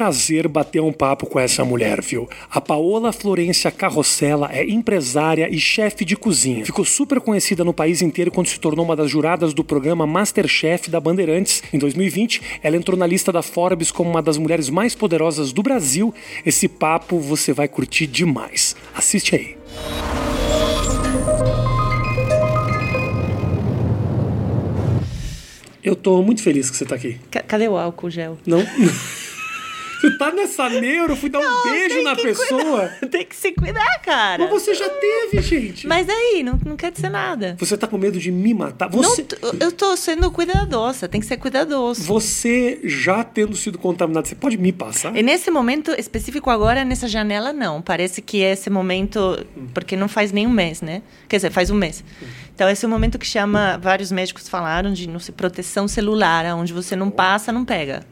prazer bater um papo com essa mulher, viu? A Paola Florência Carrossela é empresária e chefe de cozinha. Ficou super conhecida no país inteiro quando se tornou uma das juradas do programa Masterchef da Bandeirantes. Em 2020, ela entrou na lista da Forbes como uma das mulheres mais poderosas do Brasil. Esse papo você vai curtir demais. Assiste aí. Eu tô muito feliz que você tá aqui. Cadê o álcool gel? Não. Você tá nessa neuro, eu fui dar não, um beijo na pessoa. Cuidar. Tem que se cuidar, cara. Mas você já teve, gente. Mas aí, não, não quer dizer nada. Você tá com medo de me matar? Você... Não, eu tô sendo cuidadosa, tem que ser cuidadoso. Você já tendo sido contaminado, você pode me passar? E nesse momento específico agora, nessa janela, não. Parece que é esse momento, porque não faz nem um mês, né? Quer dizer, faz um mês. Então, esse é o momento que chama, vários médicos falaram de não sei, proteção celular, onde você não passa, não pega.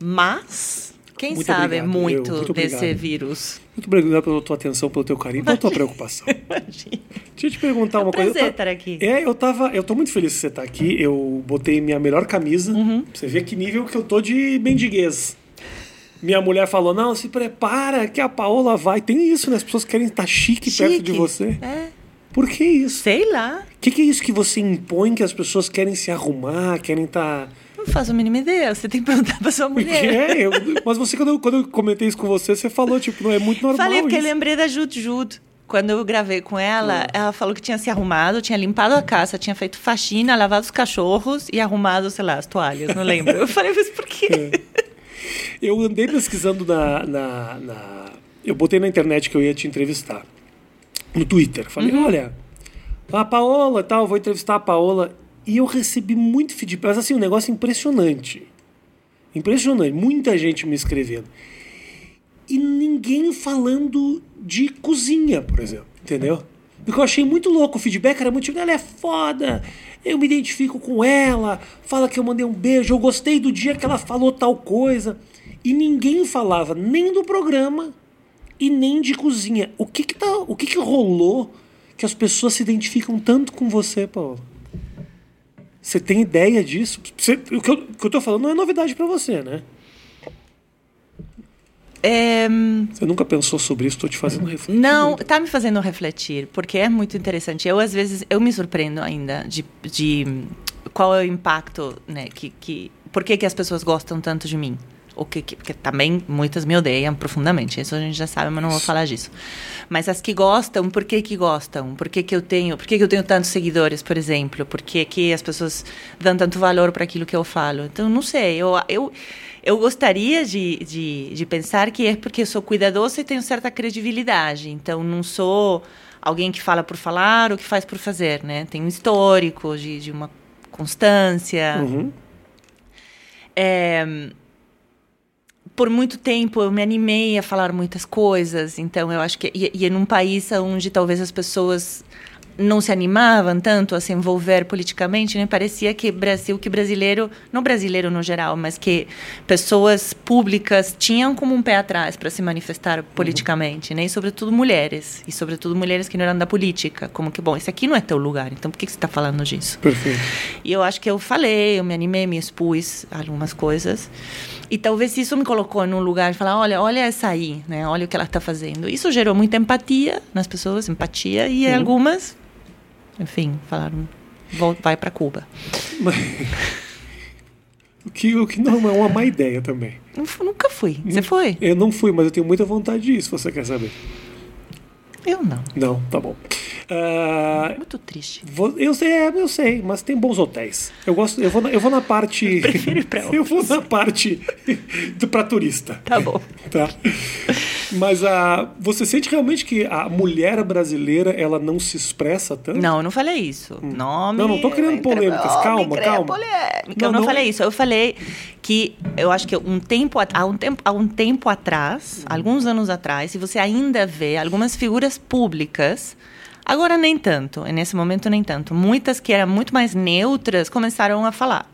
Mas, quem muito sabe obrigado. muito, muito desse vírus. Muito obrigado pela tua atenção, pelo teu carinho, pela tua preocupação. Imagina. Deixa eu te perguntar é um uma prazer coisa. estar aqui. É, eu tava. Eu tô muito feliz que você tá aqui. Eu botei minha melhor camisa. Uhum. Pra você ver que nível que eu tô de mendiguez. Minha mulher falou: não, se prepara que a Paola vai. Tem isso, né? As pessoas querem estar chique, chique. perto de você. É. Por que isso? Sei lá. O que, que, é isso que você impõe que as pessoas querem se arrumar, querem estar. Tá não faço a mínima ideia. Você tem que perguntar pra sua mulher. É, eu, mas você, quando eu, quando eu comentei isso com você, você falou, tipo, não é muito normal. Falei, porque isso. lembrei da Jud. Quando eu gravei com ela, é. ela falou que tinha se arrumado, tinha limpado a casa, tinha feito faxina, lavado os cachorros e arrumado, sei lá, as toalhas, não lembro. Eu falei, mas por quê? É. Eu andei pesquisando na, na, na, Eu botei na internet que eu ia te entrevistar. No Twitter. Falei, uhum. olha, a Paola tal, vou entrevistar a Paola. E eu recebi muito feedback, mas assim, um negócio impressionante. Impressionante, muita gente me escrevendo. E ninguém falando de cozinha, por exemplo, entendeu? Porque eu achei muito louco, o feedback era muito tipo, ela é foda, eu me identifico com ela, fala que eu mandei um beijo, eu gostei do dia que ela falou tal coisa. E ninguém falava nem do programa e nem de cozinha. O que que, tá, o que, que rolou que as pessoas se identificam tanto com você, Paulo? Você tem ideia disso? Você, o, que eu, o que eu tô falando não é novidade para você, né? É... Você nunca pensou sobre isso? Estou te fazendo refletir. Não, está me fazendo refletir, porque é muito interessante. Eu, às vezes, eu me surpreendo ainda de, de qual é o impacto, né? Que, que, por que, que as pessoas gostam tanto de mim? O que, que, porque também muitas me odeiam profundamente, isso a gente já sabe, mas não vou falar disso. Mas as que gostam, por que que gostam? Por que que eu tenho, por que que eu tenho tantos seguidores, por exemplo? Por que que as pessoas dão tanto valor para aquilo que eu falo? Então, não sei, eu, eu eu gostaria de, de, de pensar que é porque eu sou cuidadosa e tenho certa credibilidade. Então, não sou alguém que fala por falar ou que faz por fazer, né? Tem um histórico de, de uma constância. Uhum. É, por muito tempo eu me animei a falar muitas coisas, então eu acho que e, e num país onde talvez as pessoas não se animavam tanto a se envolver politicamente, né? Parecia que Brasil, que brasileiro, não brasileiro no geral, mas que pessoas públicas tinham como um pé atrás para se manifestar politicamente, uhum. né? E sobretudo mulheres, e sobretudo mulheres que não eram da política, como que bom, esse aqui não é teu lugar, então por que, que você está falando disso? Perfeito. E eu acho que eu falei, eu me animei, me expus algumas coisas. E talvez isso me colocou num lugar de falar, olha, olha essa aí, né? Olha o que ela está fazendo. Isso gerou muita empatia nas pessoas, empatia e uhum. algumas enfim, falaram, vai para Cuba. o, que, o que não é uma má ideia também. Nunca fui. Você foi? Eu não fui, mas eu tenho muita vontade disso, você quer saber. Eu não. Não, tá bom. Uh, Muito triste. Vou, eu sei, é, eu sei, mas tem bons hotéis. Eu gosto, eu vou na, eu vou na parte. Eu prefiro ir pra Eu vou na parte do, pra turista. Tá bom. Tá. Mas a, você sente realmente que a mulher brasileira ela não se expressa tanto? Não, eu não falei isso. Hum. Não, não, não tô criando polêmicas. calma, calma. Polêmica. Não, eu não, não, falei isso. Eu falei que eu acho que um tempo, há um tempo, há um tempo atrás, hum. alguns anos atrás, se você ainda vê algumas figuras públicas Agora nem tanto, nesse momento nem tanto. Muitas que eram muito mais neutras começaram a falar.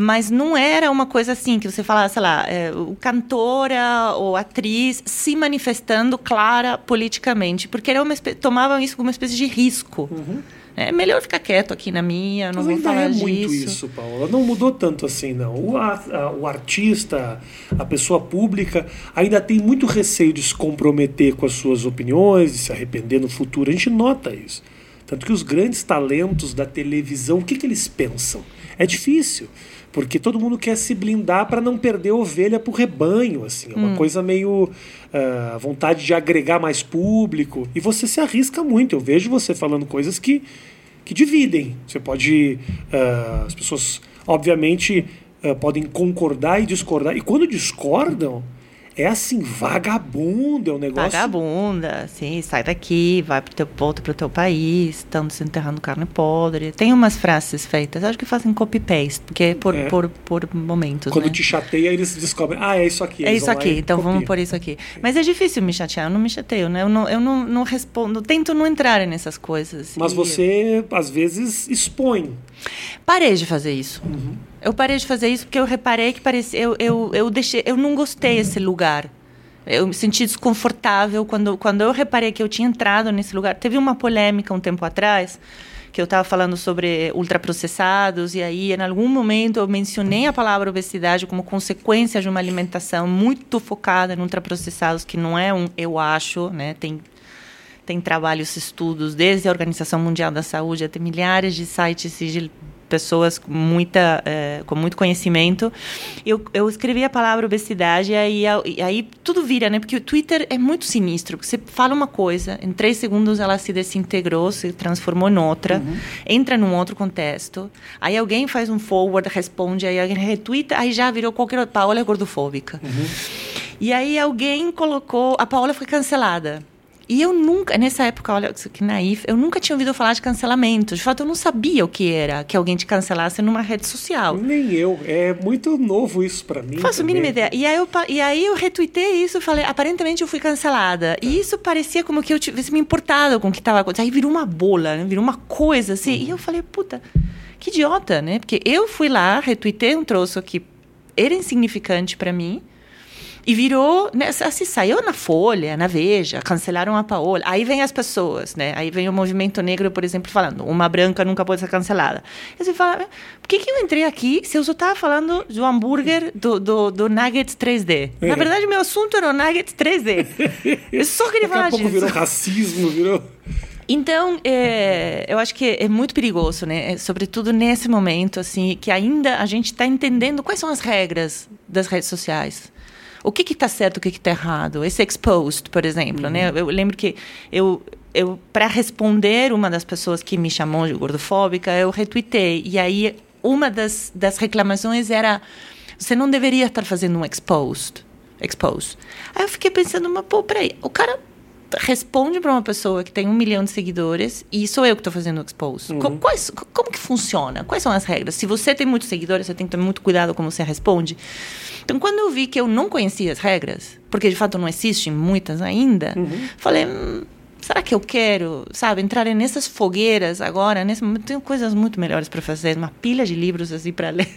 Mas não era uma coisa assim que você falasse, sei lá, é, cantora ou atriz se manifestando clara politicamente, porque era uma, tomavam isso como uma espécie de risco. Uhum. É melhor ficar quieto aqui na minha, não Mas vou ainda falar é disso. muito isso, Paula. Não mudou tanto assim, não. O, a- o artista, a pessoa pública, ainda tem muito receio de se comprometer com as suas opiniões, de se arrepender no futuro. A gente nota isso. Tanto que os grandes talentos da televisão, o que, que eles pensam? É difícil, porque todo mundo quer se blindar para não perder ovelha pro rebanho, assim. É uma coisa meio ah, vontade de agregar mais público. E você se arrisca muito. Eu vejo você falando coisas que que dividem. Você pode. ah, as pessoas, obviamente, ah, podem concordar e discordar. E quando discordam, é assim, vagabundo, é um negócio. Vagabunda, assim, sai daqui, vai pro teu, volta pro teu país, estão desenterrando carne podre. Tem umas frases feitas, acho que fazem copy-paste, porque é por, É. por, por momentos, Quando né? te chateia, eles descobrem. Ah, é isso aqui. É isso aqui, então vamos copiam. por isso aqui. Mas é difícil me chatear, eu não me chateio, né? Eu não, eu não, não respondo, tento não entrar nessas coisas. Mas E você, às vezes, expõe. Parei de fazer isso. Uhum. Eu parei de fazer isso porque eu reparei que parecia, eu, eu, eu deixei, eu não gostei desse lugar. Eu me senti desconfortável quando, quando eu reparei que eu tinha entrado nesse lugar. Teve uma polêmica um tempo atrás que eu estava falando sobre ultraprocessados e aí em algum momento eu mencionei a palavra obesidade como consequência de uma alimentação muito focada em ultraprocessados que não é um eu acho, né? Tem tem trabalhos, estudos, desde a Organização Mundial da Saúde até milhares de sites de pessoas com, muita, eh, com muito conhecimento. Eu, eu escrevi a palavra obesidade e aí, e aí tudo vira, né? Porque o Twitter é muito sinistro. Você fala uma coisa, em três segundos ela se desintegrou, se transformou em outra, entra num outro contexto. Aí alguém faz um forward, responde, aí alguém retweeta, aí já virou qualquer outra. Paola é gordofóbica. E aí alguém colocou. A Paola foi cancelada. E eu nunca, nessa época, olha que naif, eu nunca tinha ouvido falar de cancelamento. De fato, eu não sabia o que era que alguém te cancelasse numa rede social. Nem eu. É muito novo isso pra mim. Faço a também. mínima ideia. E aí, eu, e aí eu retuitei isso e falei, aparentemente eu fui cancelada. E isso parecia como que eu tivesse me importado com o que estava acontecendo. Aí virou uma bola, né? virou uma coisa assim. E eu falei, puta, que idiota, né? Porque eu fui lá, retuitei um troço que era insignificante para mim. E virou, né, assim, saiu na Folha, na Veja, cancelaram a Paola. Aí vem as pessoas, né? Aí vem o movimento negro, por exemplo, falando, uma branca nunca pode ser cancelada. E você fala, por que, que eu entrei aqui se eu só estava falando do hambúrguer do, do, do Nuggets 3D? É. Na verdade, meu assunto era o Nuggets 3D. Eu só queria falar disso. virou racismo, virou. Então, é, eu acho que é muito perigoso, né? É, Sobretudo nesse momento, assim, que ainda a gente está entendendo quais são as regras das redes sociais. O que está certo, o que está errado. Esse exposed, por exemplo, né? Eu lembro que eu, eu para responder uma das pessoas que me chamou de gordofóbica, eu retuitei. E aí, uma das, das reclamações era: você não deveria estar fazendo um exposed. Exposed. Aí eu fiquei pensando, mas pô, peraí, o cara responde para uma pessoa que tem um milhão de seguidores e sou eu que estou fazendo o expose. Co- Quais, co- como que funciona? Quais são as regras? Se você tem muitos seguidores, você tem que ter muito cuidado como você responde. Então, quando eu vi que eu não conhecia as regras, porque de fato não existem muitas ainda, falei, hum, será que eu quero, sabe, entrar nessas fogueiras agora? Nesse momento, tenho coisas muito melhores para fazer, uma pilha de livros assim para ler.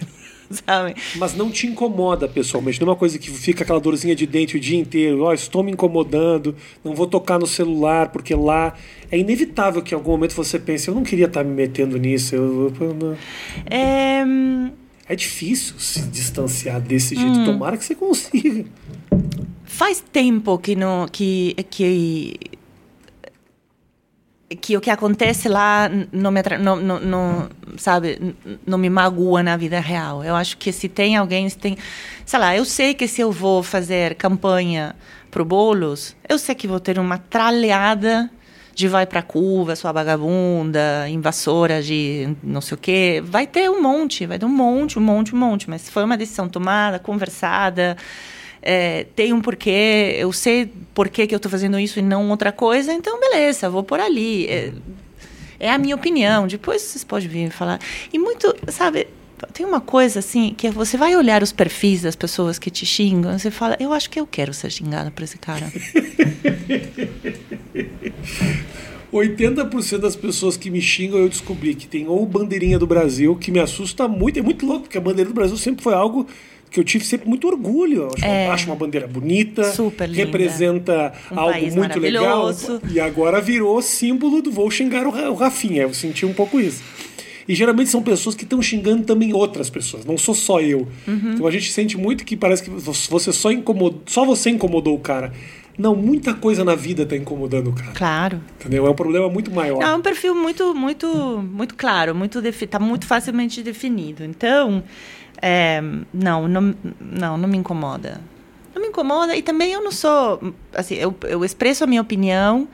Sabe? Mas não te incomoda pessoalmente, não é uma coisa que fica aquela dorzinha de dente o dia inteiro, ó, estou me incomodando, não vou tocar no celular, porque lá é inevitável que em algum momento você pense, eu não queria estar me metendo nisso, eu. É, hum, é difícil se distanciar desse jeito, tomara que você consiga. Faz tempo que não que que que o que acontece lá não me não, não, não sabe não me magoa na vida real. Eu acho que se tem alguém, se tem, sei lá, eu sei que se eu vou fazer campanha pro bolos, eu sei que vou ter uma tralhada de vai pra curva, sua vagabunda, invasora de não sei o quê. Vai ter um monte, vai ter um monte, um monte, um monte. Mas foi uma decisão tomada, conversada, é, tem um porquê, eu sei por que que eu estou fazendo isso e não outra coisa, então beleza, vou por ali. É, é a minha opinião. Depois vocês podem vir falar. E muito, sabe, tem uma coisa assim, que você vai olhar os perfis das pessoas que te xingam, você fala, eu acho que eu quero ser xingada por esse cara. 80% das pessoas que me xingam eu descobri que tem ou bandeirinha do Brasil, que me assusta muito, é muito louco, porque a bandeira do Brasil sempre foi algo que eu tive sempre muito orgulho. Acho, É. acho uma bandeira bonita, Super linda. representa Um algo muito legal. E agora virou símbolo do vou xingar o Rafinha. Eu senti um pouco isso. E geralmente são pessoas que estão xingando também outras pessoas, não sou só eu. Uhum. Então a gente sente muito que parece que você só incomodou, só você incomodou o cara. Não, muita coisa na vida tá incomodando o cara. Claro. Entendeu? É um problema muito maior. Não, é um perfil muito, muito, muito claro, muito defi tá muito facilmente definido. Então, é, não, não, não, não me incomoda. Não me incomoda e também eu não sou, assim, eu, eu expresso a minha opinião.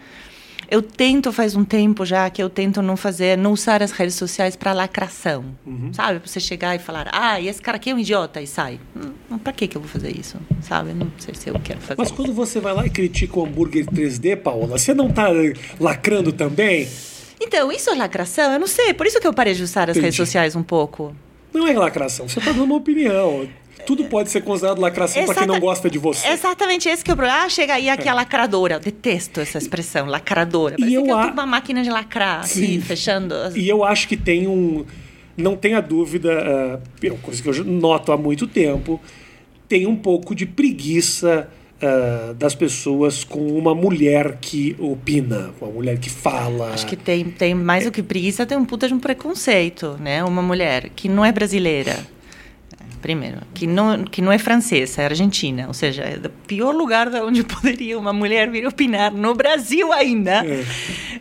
Eu tento faz um tempo já que eu tento não fazer, não usar as redes sociais para lacração, sabe? Pra você chegar e falar, ah, e esse cara aqui é um idiota e sai. Hum, Para que que eu vou fazer isso, sabe? Não sei se eu quero fazer. Mas quando você vai lá e critica o hambúrguer 3D, Paola, você não tá eh, lacrando também? Então, isso é lacração? Eu não sei. Por isso que eu parei de usar as Entendi. redes sociais um pouco. Não é lacração, você tá dando uma opinião. Tudo pode ser considerado lacração pra quem não Exata- gosta de você. Exatamente esse que é o problema. Ah, chega aí aqui a lacradora. Eu detesto essa expressão, lacradora. Parece eu que eu a- com uma máquina de lacrar, assim, Sim. fechando. as- E eu acho que tem um. Não tenha dúvida, ah, é uma coisa que eu noto há muito tempo, tem um pouco de preguiça ah, das pessoas com uma mulher que opina, uma mulher que fala. Acho que tem, tem mais do que preguiça, tem um puta de um preconceito, né? Uma mulher que não é brasileira, primeiro, que não, que não é francesa, é argentina, ou seja, é o pior lugar da onde poderia uma mulher vir opinar no Brasil ainda. É.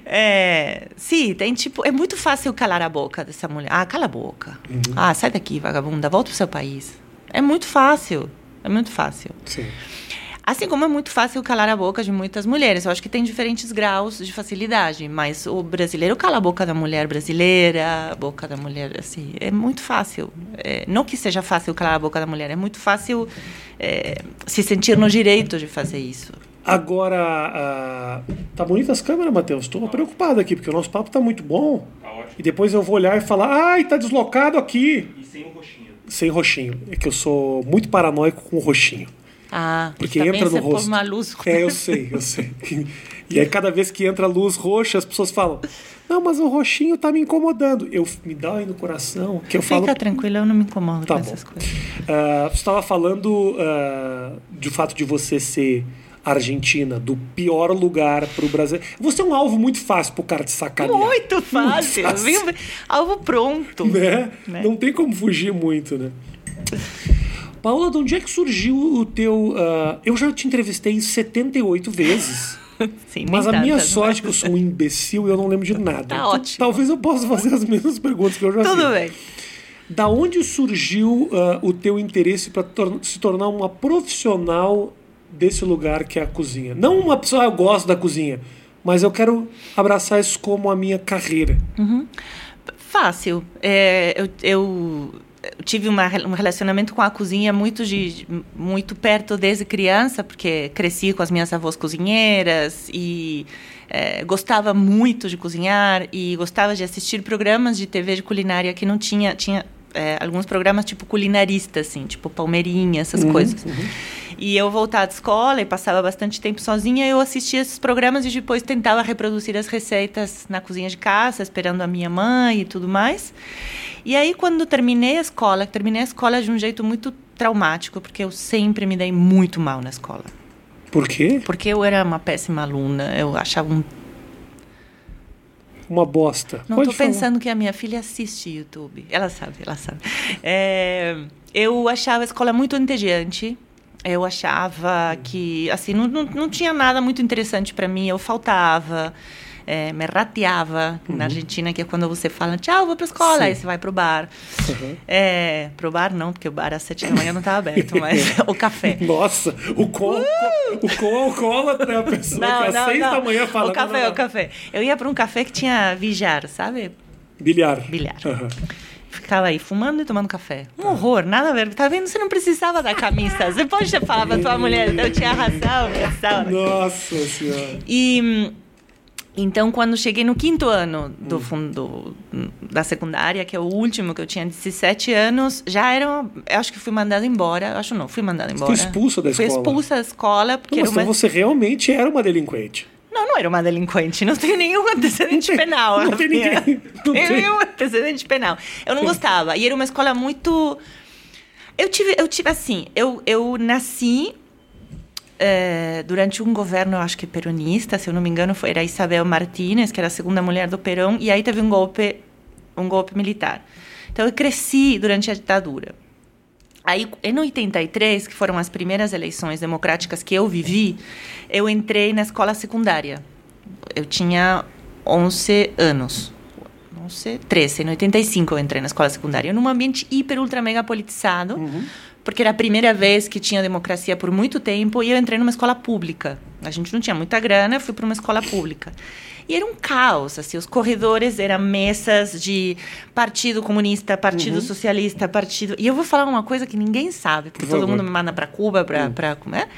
É, sim, tem tipo, é muito fácil calar a boca dessa mulher. Ah, cala a boca. Ah, sai daqui, vagabunda, volta pro seu país. É muito fácil, é muito fácil. Sim. Assim como é muito fácil calar a boca de muitas mulheres. Eu acho que tem diferentes graus de facilidade, mas o brasileiro cala a boca da mulher brasileira, a boca da mulher, assim, é muito fácil. É, não que seja fácil calar a boca da mulher, é muito fácil é, se sentir no direito de fazer isso. Agora, ah, tá bonita as câmeras, Matheus? Estou preocupado aqui, porque o nosso papo tá muito bom. Tá ótimo. E depois eu vou olhar e falar, ai, tá deslocado aqui. E sem o roxinho. Sem roxinho. É que eu sou muito paranoico com o roxinho. Ah, Porque entra no rosto. uma luz. É, eu sei, eu sei. E aí cada vez que entra luz roxa, as pessoas falam: Não, mas o roxinho tá me incomodando. Eu me dá aí no coração que eu falo. Fica tranquilo, eu não me incomodo Tá com bom. essas coisas. Ah, você estava falando ah, do fato de você ser argentina, do pior lugar para o Brasil. Você é um alvo muito fácil pro cara te sacanear. Muito fácil, fácil. viu? Alvo pronto. Né? Né? Não tem como fugir muito, né? Paula, de onde é que surgiu o teu. ah, eu já te entrevistei 78 vezes. Sim, Mas a minha sorte é que eu sou um imbecil e eu não lembro de nada. Tá ótimo. Talvez eu possa fazer as mesmas perguntas que eu já fiz. Tudo bem. Da onde surgiu ah, o teu interesse para se tornar uma profissional desse lugar que é a cozinha? Não uma pessoa, ah, eu gosto da cozinha, mas eu quero abraçar isso como a minha carreira. Fácil. É, eu- eu tive uma um relacionamento com a cozinha muito, de, muito perto desde criança, porque cresci com as minhas avós cozinheiras e é, gostava muito de cozinhar e gostava de assistir programas de TV de culinária que não tinha. tinha é, alguns programas tipo culinaristas, assim, tipo Palmeirinha, essas coisas. E eu voltava da escola e passava bastante tempo sozinha, eu assistia esses programas e depois tentava reproduzir as receitas na cozinha de casa, esperando a minha mãe e tudo mais. E aí, quando terminei a escola, terminei a escola de um jeito muito traumático, porque eu sempre me dei muito mal na escola. Por quê? Porque eu era uma péssima aluna, eu achava um... Uma bosta. Não estou pensando que a minha filha assiste YouTube. Ela sabe, ela sabe. É, eu achava a escola muito entediante. Eu achava que, assim, não, não, não tinha nada muito interessante para mim. Eu faltava, é, me rateava. Na Argentina, que é quando você fala, tchau, vou para escola. Uhum. Sim. Aí você vai pro bar. Uhum. É, pro bar não, porque o bar às sete da manhã não estava aberto, mas o café. Nossa, o qual, o qual alcoólatra é a pessoa que às seis da manhã fala. O café, não, não, não. o café. Eu ia para um café que tinha bilhar, sabe? Bilhar. Bilhar. Aham. Ficava aí fumando e tomando café. Um horror, nada a ver. Tá vendo? Você não precisava da camisa. Você pode falar pra tua mulher, eu tinha razão. Nossa senhora. E hum, então, quando cheguei no quinto ano do fundo da secundária, que é o último que eu tinha 17 anos, já era. Eu acho que fui mandada embora. Eu Acho não, fui mandada embora. expulsa da Fui escola. expulsa da escola porque Não, mas então uma. você realmente era uma delinquente. Não, não era uma delinquente. Não tenho nenhum antecedente penal. não tem ninguém- não tem. nenhum antecedente penal. Eu não gostava. E era uma escola muito. Eu tive, eu tive assim, eu, eu nasci é, durante um governo, acho que peronista, se eu não me engano, foi era Isabel Martínez, que era a segunda mulher do Perón, e aí teve um golpe, um golpe militar. Então eu cresci durante a ditadura. Aí, em 83, que foram as primeiras eleições democráticas que eu vivi, eu entrei na escola secundária. Eu tinha 11 anos. 11, 13. Em 85 eu entrei na escola secundária. Num ambiente hiper, ultra, mega politizado. Uhum. Porque era a primeira vez que tinha democracia por muito tempo. E eu entrei numa escola pública. A gente não tinha muita grana, eu fui para uma escola pública. E era um caos, assim, os corredores eram mesas de Partido Comunista, Partido uhum. Socialista, Partido... E eu vou falar uma coisa que ninguém sabe, porque Por todo mundo me manda para Cuba, para... Uhum. Né?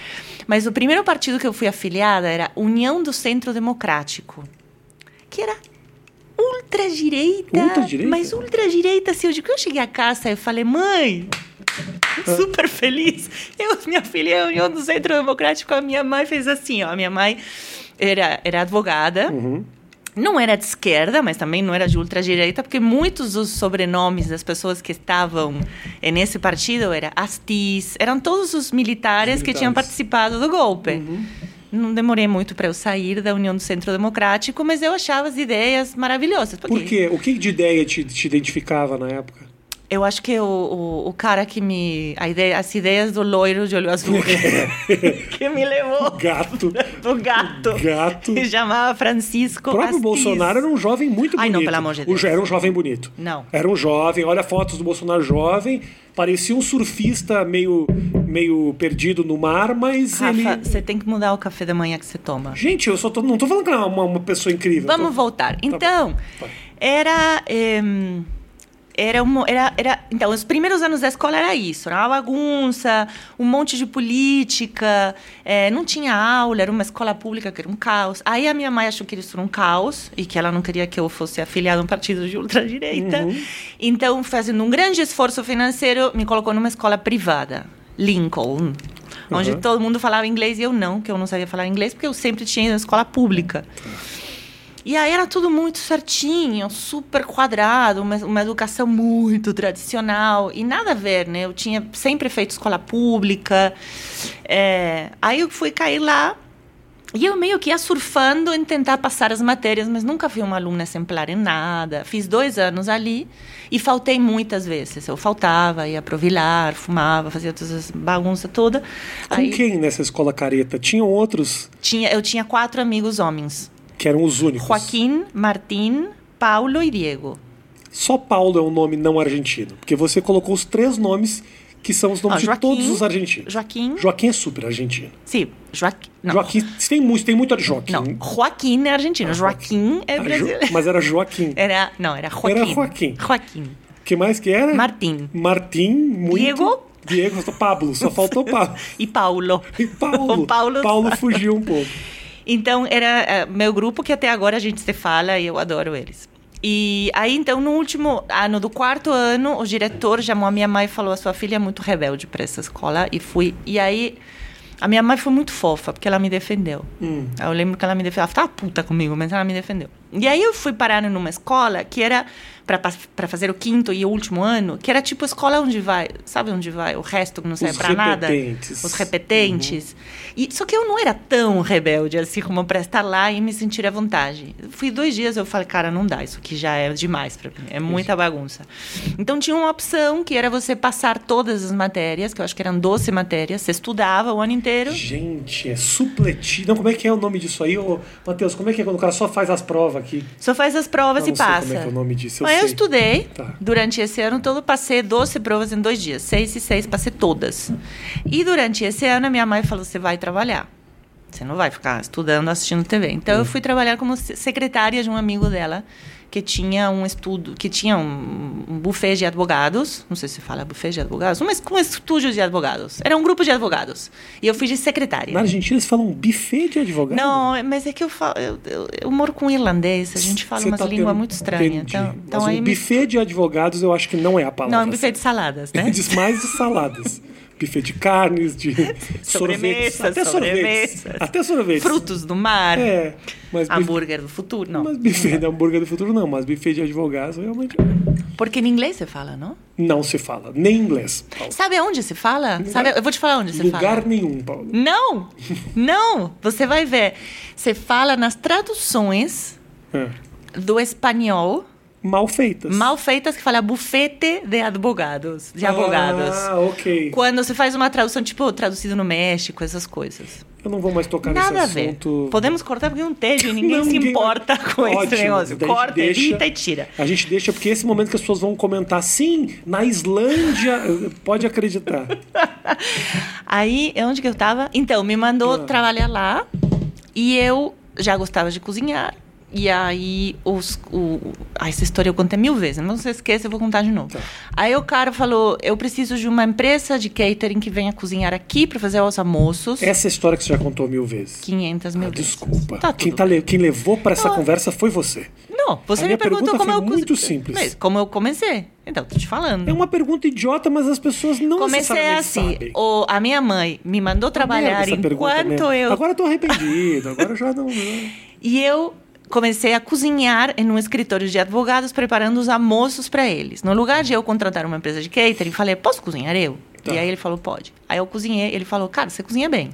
Mas o primeiro partido que eu fui afiliada era União do Centro Democrático, que era ultradireita, ultra mas ultradireita, assim, eu, eu cheguei a casa e falei, mãe, super feliz. Eu me afiliei à União do Centro Democrático, a minha mãe fez assim, ó, a minha mãe era, era advogada. Uhum. Não era de esquerda, mas também não era de ultradireita, porque muitos dos sobrenomes das pessoas que estavam nesse partido eram Astiz, eram todos os militares, militares. que tinham participado do golpe. Uhum. Não demorei muito para eu sair da União do Centro Democrático, mas eu achava as ideias maravilhosas. Por quê? O que de ideia te, te identificava na época? Eu acho que o, o, o, cara que me. A ideia, as ideias do loiro de olho azul que me levou. Gato. Do gato. Gato. Que chamava Francisco. O próprio Astiz. Bolsonaro era um jovem muito bonito. Ai, não, pelo amor de Deus. Era um jovem bonito. Não. Era um jovem, olha fotos do Bolsonaro jovem. Parecia um surfista meio, meio perdido no mar, mas Rafa, ele. Você tem que mudar o café da manhã que você toma. Gente, eu só tô, não tô falando que é uma, uma pessoa incrível. Vamos tô... voltar. Tá então, tá era. Eh, era, uma, era, era então os primeiros anos da escola era isso era uma bagunça um monte de política é, não tinha aula era uma escola pública que era um caos aí a minha mãe achou que isso era um caos e que ela não queria que eu fosse afiliada a um partido de ultradireita uhum. então fazendo um grande esforço financeiro me colocou numa escola privada Lincoln onde uhum. todo mundo falava inglês e eu não que eu não sabia falar inglês porque eu sempre tinha na escola pública e aí era tudo muito certinho, super quadrado, uma, uma educação muito tradicional e nada a ver, né? Eu tinha sempre feito escola pública. É, aí eu fui cair lá e eu meio que ia surfando em tentar passar as matérias, mas nunca fui uma aluna exemplar em nada. Fiz dois anos ali e faltei muitas vezes. Eu faltava, ia pro vilar, fumava, fazia todas as bagunças toda. Com Aí, quem nessa escola careta? Tinham outros? Tinha, eu tinha quatro amigos homens que eram os únicos. Joaquim, Martim, Paulo e Diego. Só Paulo é um nome não argentino, porque você colocou os três nomes que são os nomes ah, Joaquim, de todos os argentinos. Joaquim. Joaquim é super argentino. Sim, Joaquim. Não. Joaquim, tem muito, tem muito Joaquim. Não, Joaquim é argentino, ah, Joaquim é brasileiro. Jo, mas era Joaquim. Era, não, era Joaquim. Era Joaquim. Joaquim. que mais que era? Martim. Martim, muito. Diego. Diego, Pablo, só faltou Pablo. e Paulo. E Paulo. O Paulo, Paulo fugiu um pouco. Então, era uh, meu grupo que até agora a gente se fala e eu adoro eles. E aí, então, no último ano do quarto ano, o diretor chamou a minha mãe e falou: a sua filha é muito rebelde para essa escola. E fui. E aí, a minha mãe foi muito fofa, porque ela me defendeu. Hum. Eu lembro que ela me defendeu. Ela estava puta comigo, mas ela me defendeu. E aí, eu fui parar numa escola que era para fazer o quinto e o último ano, que era tipo a escola onde vai, sabe onde vai o resto que não serve para nada? Os repetentes. Uhum. E, só que eu não era tão rebelde assim como para estar lá e me sentir à vontade. Fui dois dias eu falei, cara, não dá, isso aqui já é demais para mim, é muita bagunça. Então tinha uma opção que era você passar todas as matérias, que eu acho que eram 12 matérias, você estudava o ano inteiro. Gente, é supletivo. Não, como é que é o nome disso aí? Ô, Matheus, como é que é quando o cara só faz as provas aqui? Só faz as provas não, e não passa. como é que é o nome disso? Eu eu estudei tá. durante esse ano todo, passei 12 provas em dois dias. Seis e seis, passei todas. E durante esse ano, a minha mãe falou: você vai trabalhar. Você não vai ficar estudando, assistindo TV. Então, hum. eu fui trabalhar como secretária de um amigo dela que tinha um estudo, que tinha um, um buffet de advogados, não sei se fala buffet de advogados, mas com um estúdio de advogados. Era um grupo de advogados. E eu fui de secretária. Na Argentina eles falam buffet de advogados? Não, mas é que eu falo, eu, eu, eu moro com irlandês, a gente fala umas tá línguas muito estranhas. Então, então aí um buffet me... de advogados eu acho que não é a palavra. Não, é um buffet de saladas, né? Diz mais de saladas. Buffet de carnes, de sorvetes, até sorvetes. Até sorvetes. Frutos do mar. É, mas Hambúrguer do futuro. Não. mas buffet de hambúrguer do futuro não, mas buffet de advogados realmente Porque em inglês você fala, não? não se fala, nem inglês, Paulo. Sabe aonde se fala? Sabe, eu vou te falar onde você Lugar fala. nenhum, Paulo. Não! Não! Você vai ver. Você fala nas traduções É. do espanhol Mal feitas. mal feitas que fala bufete de advogados. De advogados. Ah, ok. Quando você faz uma tradução, tipo, traduzido no México, essas coisas. Eu não vou mais tocar Nada a nesse ver. assunto. Podemos cortar porque não teve, ninguém Não, se ninguém- importa com esse Ótimo, negócio. a gente Corta, deixa- edita e tira. A gente deixa porque esse momento que as pessoas vão comentar, sim, na Islândia, pode acreditar. Aí, onde que eu tava? Então, me mandou Ah. trabalhar lá e eu já gostava de cozinhar. E aí, os, o, ah, essa história eu contei mil vezes, não se esqueça, eu vou contar de novo. Tá. Aí o cara falou: eu preciso de uma empresa de catering que venha cozinhar aqui para fazer os almoços. Essa história que você já contou mil vezes. 500 mil Ah, vezes. desculpa. Tá quem, tá quem levou para essa Não. conversa foi você. Não, você A me perguntou como eu muito simples. Mas como eu comecei. Então, tô te falando. É uma pergunta idiota, mas as pessoas não Comecei assim. sabem. O, a minha mãe me mandou trabalhar essa pergunta enquanto eu. Agora eu tô arrependido. Agora eu já não. não- E eu comecei a cozinhar em um escritório de advogados, preparando os almoços para eles. No lugar de eu contratar uma empresa de catering, falei, posso cozinhar eu? Tá. E aí ele falou, pode. Aí eu cozinhei, ele falou, cara, você cozinha bem.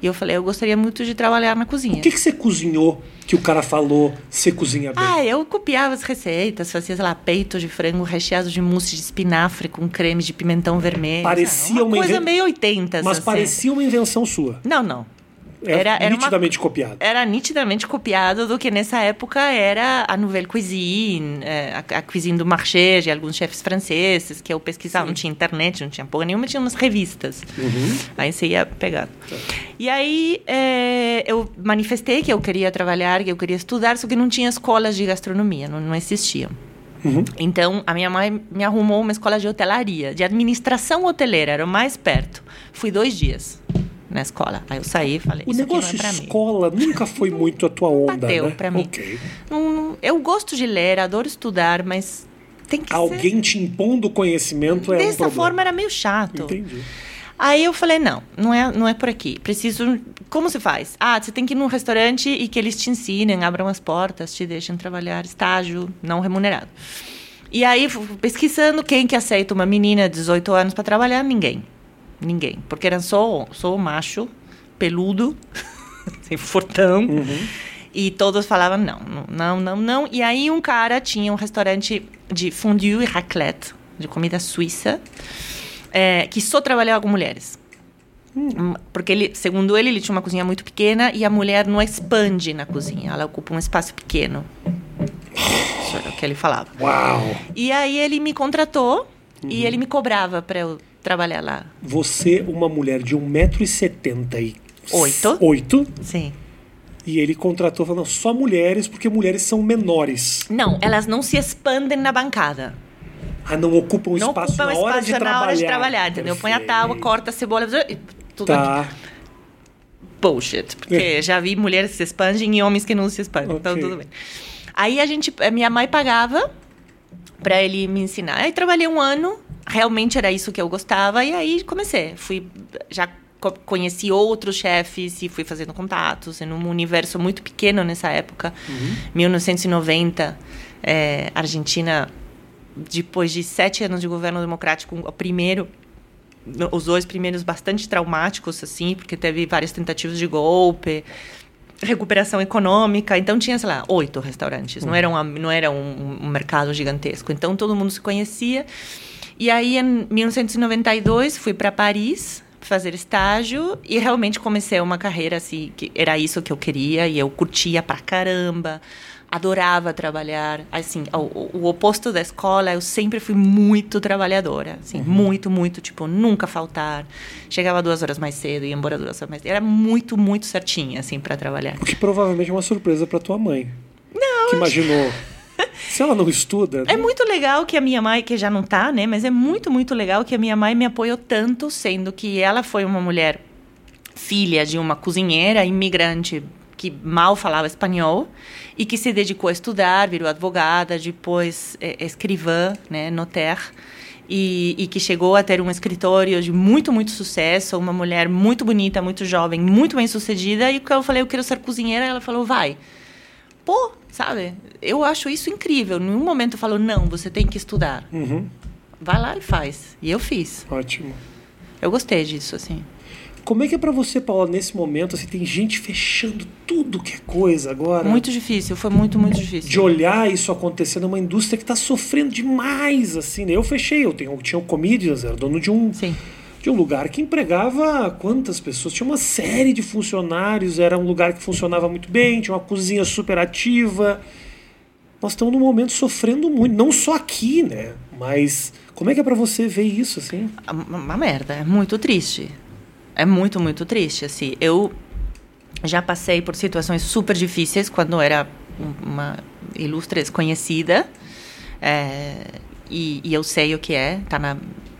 E eu falei, eu gostaria muito de trabalhar na cozinha. O que, que você cozinhou que o cara falou você cozinha bem? Ah, eu copiava as receitas, fazia, sei lá, peito de frango recheado de mousse de espinafre com creme de pimentão vermelho. Parecia uma coisa inven- meio 80. mas assim. parecia uma invenção sua. Não, não. É Era- era uma- nitidamente copiado. Era nitidamente copiado do que nessa época era a Nouvelle Cuisine, é, a, a cuisine do marché, de alguns chefes franceses, que eu pesquisava, não tinha internet, não tinha porra nenhuma, tinha umas revistas. Uhum. Aí você ia pegar. E aí é, eu manifestei que eu queria trabalhar, que eu queria estudar, só que não tinha escolas de gastronomia, não, não existiam. Uhum. Então, a minha mãe me arrumou uma escola de hotelaria, de administração hoteleira, era o mais perto. Fui dois dias na escola. Aí eu saí e falei, O isso aqui não é negócio pra mim. escola nunca foi muito a tua onda, Bateu né? pra mim. Ok. Não- não- eu gosto de ler, adoro estudar, mas tem que ser... Alguém te impondo conhecimento é um Dessa problema. forma era meio chato. Entendi. Aí eu falei, não, não é, não é por aqui. Preciso... Como se faz? Ah, você tem que ir num restaurante e que eles te ensinem, abram as portas, te deixem trabalhar, estágio não remunerado. E aí, pesquisando quem que aceita uma menina de 18 anos para trabalhar, ninguém. Ninguém. Porque era só, só macho, peludo, fortão. E todos falavam não, não, não, não. E aí um cara tinha um restaurante de fondue e raclette, de comida suíça, é, que só trabalhava com mulheres. Hum, Porque ele, segundo ele, ele tinha uma cozinha muito pequena e a mulher não expande na cozinha, ela ocupa um espaço pequeno. Isso era o que ele falava. Uau! E aí ele me contratou e ele me cobrava para eu trabalhar lá. Você, uma mulher de 1,78m. Oito. Oito. Sim. E ele contratou falando só mulheres, porque mulheres são menores. Não, elas não se expandem na bancada. Ah, não ocupam não espaço ocupam na hora espaço de na trabalhar. hora de trabalhar, entendeu? Põe a tábua, corta a cebola, tudo Tá. bullshit. Porque já vi mulheres que se expandem e homens que não se expandem. Então, Ok. tudo bem. Aí a gente, a minha mãe pagava para ele me ensinar. Aí trabalhei um ano, realmente era isso que eu gostava, e aí comecei. Fui, já co- conheci outros chefes e fui fazendo contatos em um universo muito pequeno nessa época. 1990, é, Argentina, depois de sete anos de governo democrático, o primeiro os dois primeiros bastante traumáticos, assim, porque teve várias tentativas de golpe, recuperação econômica. Então tinha, sei lá, oito restaurantes. Não era, um, não era um, um mercado gigantesco. Então todo mundo se conhecia. E aí, em 1992, fui para Paris fazer estágio e realmente comecei uma carreira assim, que era isso que eu queria e eu curtia pra caramba. Adorava trabalhar, assim, o, o- oposto da escola, eu sempre fui muito trabalhadora, assim, muito, muito, tipo, nunca faltar. Chegava duas horas mais cedo, ia embora duas horas mais cedo. Era muito, muito certinha, assim, para trabalhar. O que provavelmente é uma surpresa pra tua mãe. Não. Que imaginou. Se ela não estuda. É muito legal que a minha mãe, que já não tá, né? Mas é muito, muito legal que a minha mãe me apoiou tanto, sendo que ela foi uma mulher filha de uma cozinheira imigrante que mal falava espanhol e que se dedicou a estudar, virou advogada, depois é, escrivã, né, notaire. e, e, que chegou a ter um escritório de muito, muito sucesso, uma mulher muito bonita, muito jovem, muito bem sucedida. E quando eu falei, eu quero ser cozinheira, ela falou, vai. Pô, sabe? Eu acho isso incrível. Em nenhum momento eu falo, não, você tem que estudar. Uhum. Vai lá e faz. E eu fiz. Ótimo. Eu gostei disso, assim. Como é que é para você, Paula, nesse momento, assim, tem gente fechando tudo que é coisa agora? Muito difícil, foi muito, muito difícil. De olhar isso acontecendo, é uma indústria que está sofrendo demais, assim, né? Eu fechei, eu, tenho, eu tinha o Comedians, era dono de um, Sim. de um lugar que empregava quantas pessoas? Tinha uma série de funcionários, era um lugar que funcionava muito bem, tinha uma cozinha super ativa. Nós estamos num momento sofrendo muito, não só aqui, né? Mas como é que é para você ver isso, assim? Uma, uma merda, é muito triste. É muito, muito triste, assim. Eu já passei por situações super difíceis quando era uma ilustre desconhecida. É, e, e, eu sei o que é, tá na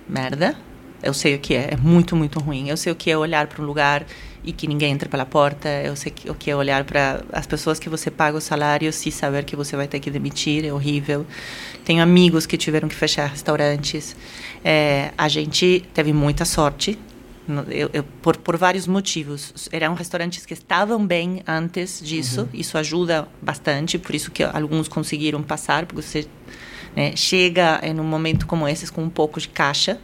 merda. Eu sei o que é, é muito, muito ruim. Eu sei o que é olhar para um lugar e que ninguém entra pela porta. Eu sei o que é olhar para as pessoas que você paga o salário e saber que você vai ter que demitir. É horrível. Tenho amigos que tiveram que fechar restaurantes. É, a gente teve muita sorte eu, eu, por, por vários motivos. Eram restaurantes que estavam bem antes disso, uhum. isso ajuda bastante, por isso que alguns conseguiram passar, porque você né, chega em um momento como esse com um pouco de caixa.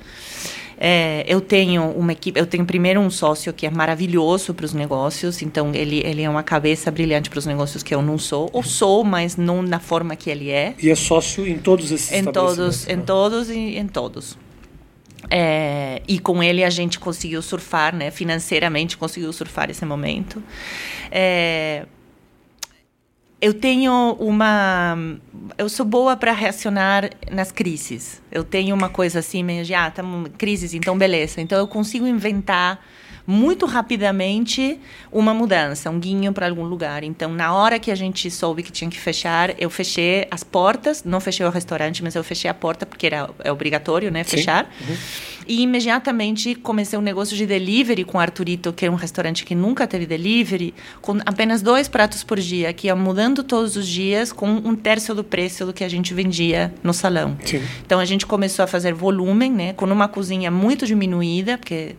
É, eu tenho uma equipe, eu tenho primeiro um sócio que é maravilhoso para os negócios, então ele, ele é uma cabeça brilhante para os negócios que eu não sou, ou sou, mas não na forma que ele é. E é sócio em todos esses em todos, em todos e em todos. É, e com ele a gente conseguiu surfar, né? Financeiramente conseguiu surfar esse momento. É, eu tenho uma. Eu sou boa para reacionar nas crises. Eu tenho uma coisa assim, meio de, ah, crises, então beleza. Então eu consigo inventar muito rapidamente uma mudança, um guinho para algum lugar. Então, na hora que a gente soube que tinha que fechar, eu fechei as portas, não fechei o restaurante, mas eu fechei a porta porque era é obrigatório, né, fechar. Uhum. E imediatamente comecei um negócio de delivery com Arturito, que é um restaurante que nunca teve delivery, com apenas dois pratos por dia, que ia mudando todos os dias com um terço do preço do que a gente vendia no salão. Sim. Então a gente começou a fazer volume, né, com uma cozinha muito diminuída, porque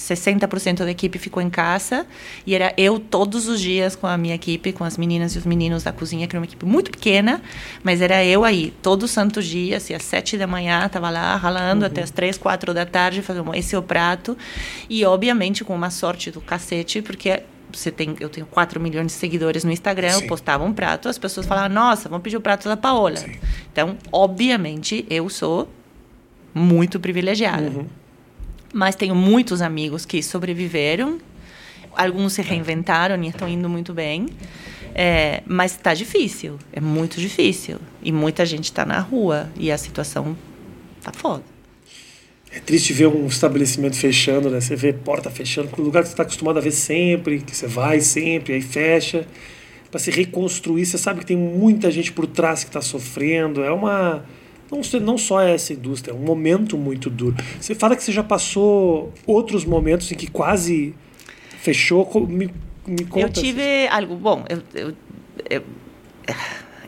60% da equipe ficou em casa e era eu todos os dias com a minha equipe, com as meninas e os meninos da cozinha, que era uma equipe muito pequena, mas era eu aí, todo santo dia, assim, às sete da manhã, estava lá ralando uhum. até as três, quatro da tarde, fazendo esse é o prato. E, obviamente, com uma sorte do cacete, porque você tem, eu tenho 4 milhões de seguidores no Instagram, Sim. eu postava um prato, as pessoas falavam, nossa, vamos pedir o prato da Paola. Sim. Então, obviamente, eu sou muito privilegiada. Uhum mas tenho muitos amigos que sobreviveram, alguns se reinventaram e estão indo muito bem. É, mas está difícil, é muito difícil. E muita gente está na rua e a situação tá foda. É triste ver um estabelecimento fechando, né? Você vê porta fechando, um lugar que você está acostumado a ver sempre, que você vai sempre, aí fecha. Para se reconstruir, você sabe que tem muita gente por trás que está sofrendo. É uma não, não só essa indústria, é um momento muito duro. Você fala que você já passou outros momentos em que quase fechou. Me, me conta. Eu tive algo. Bom, eu, eu, eu,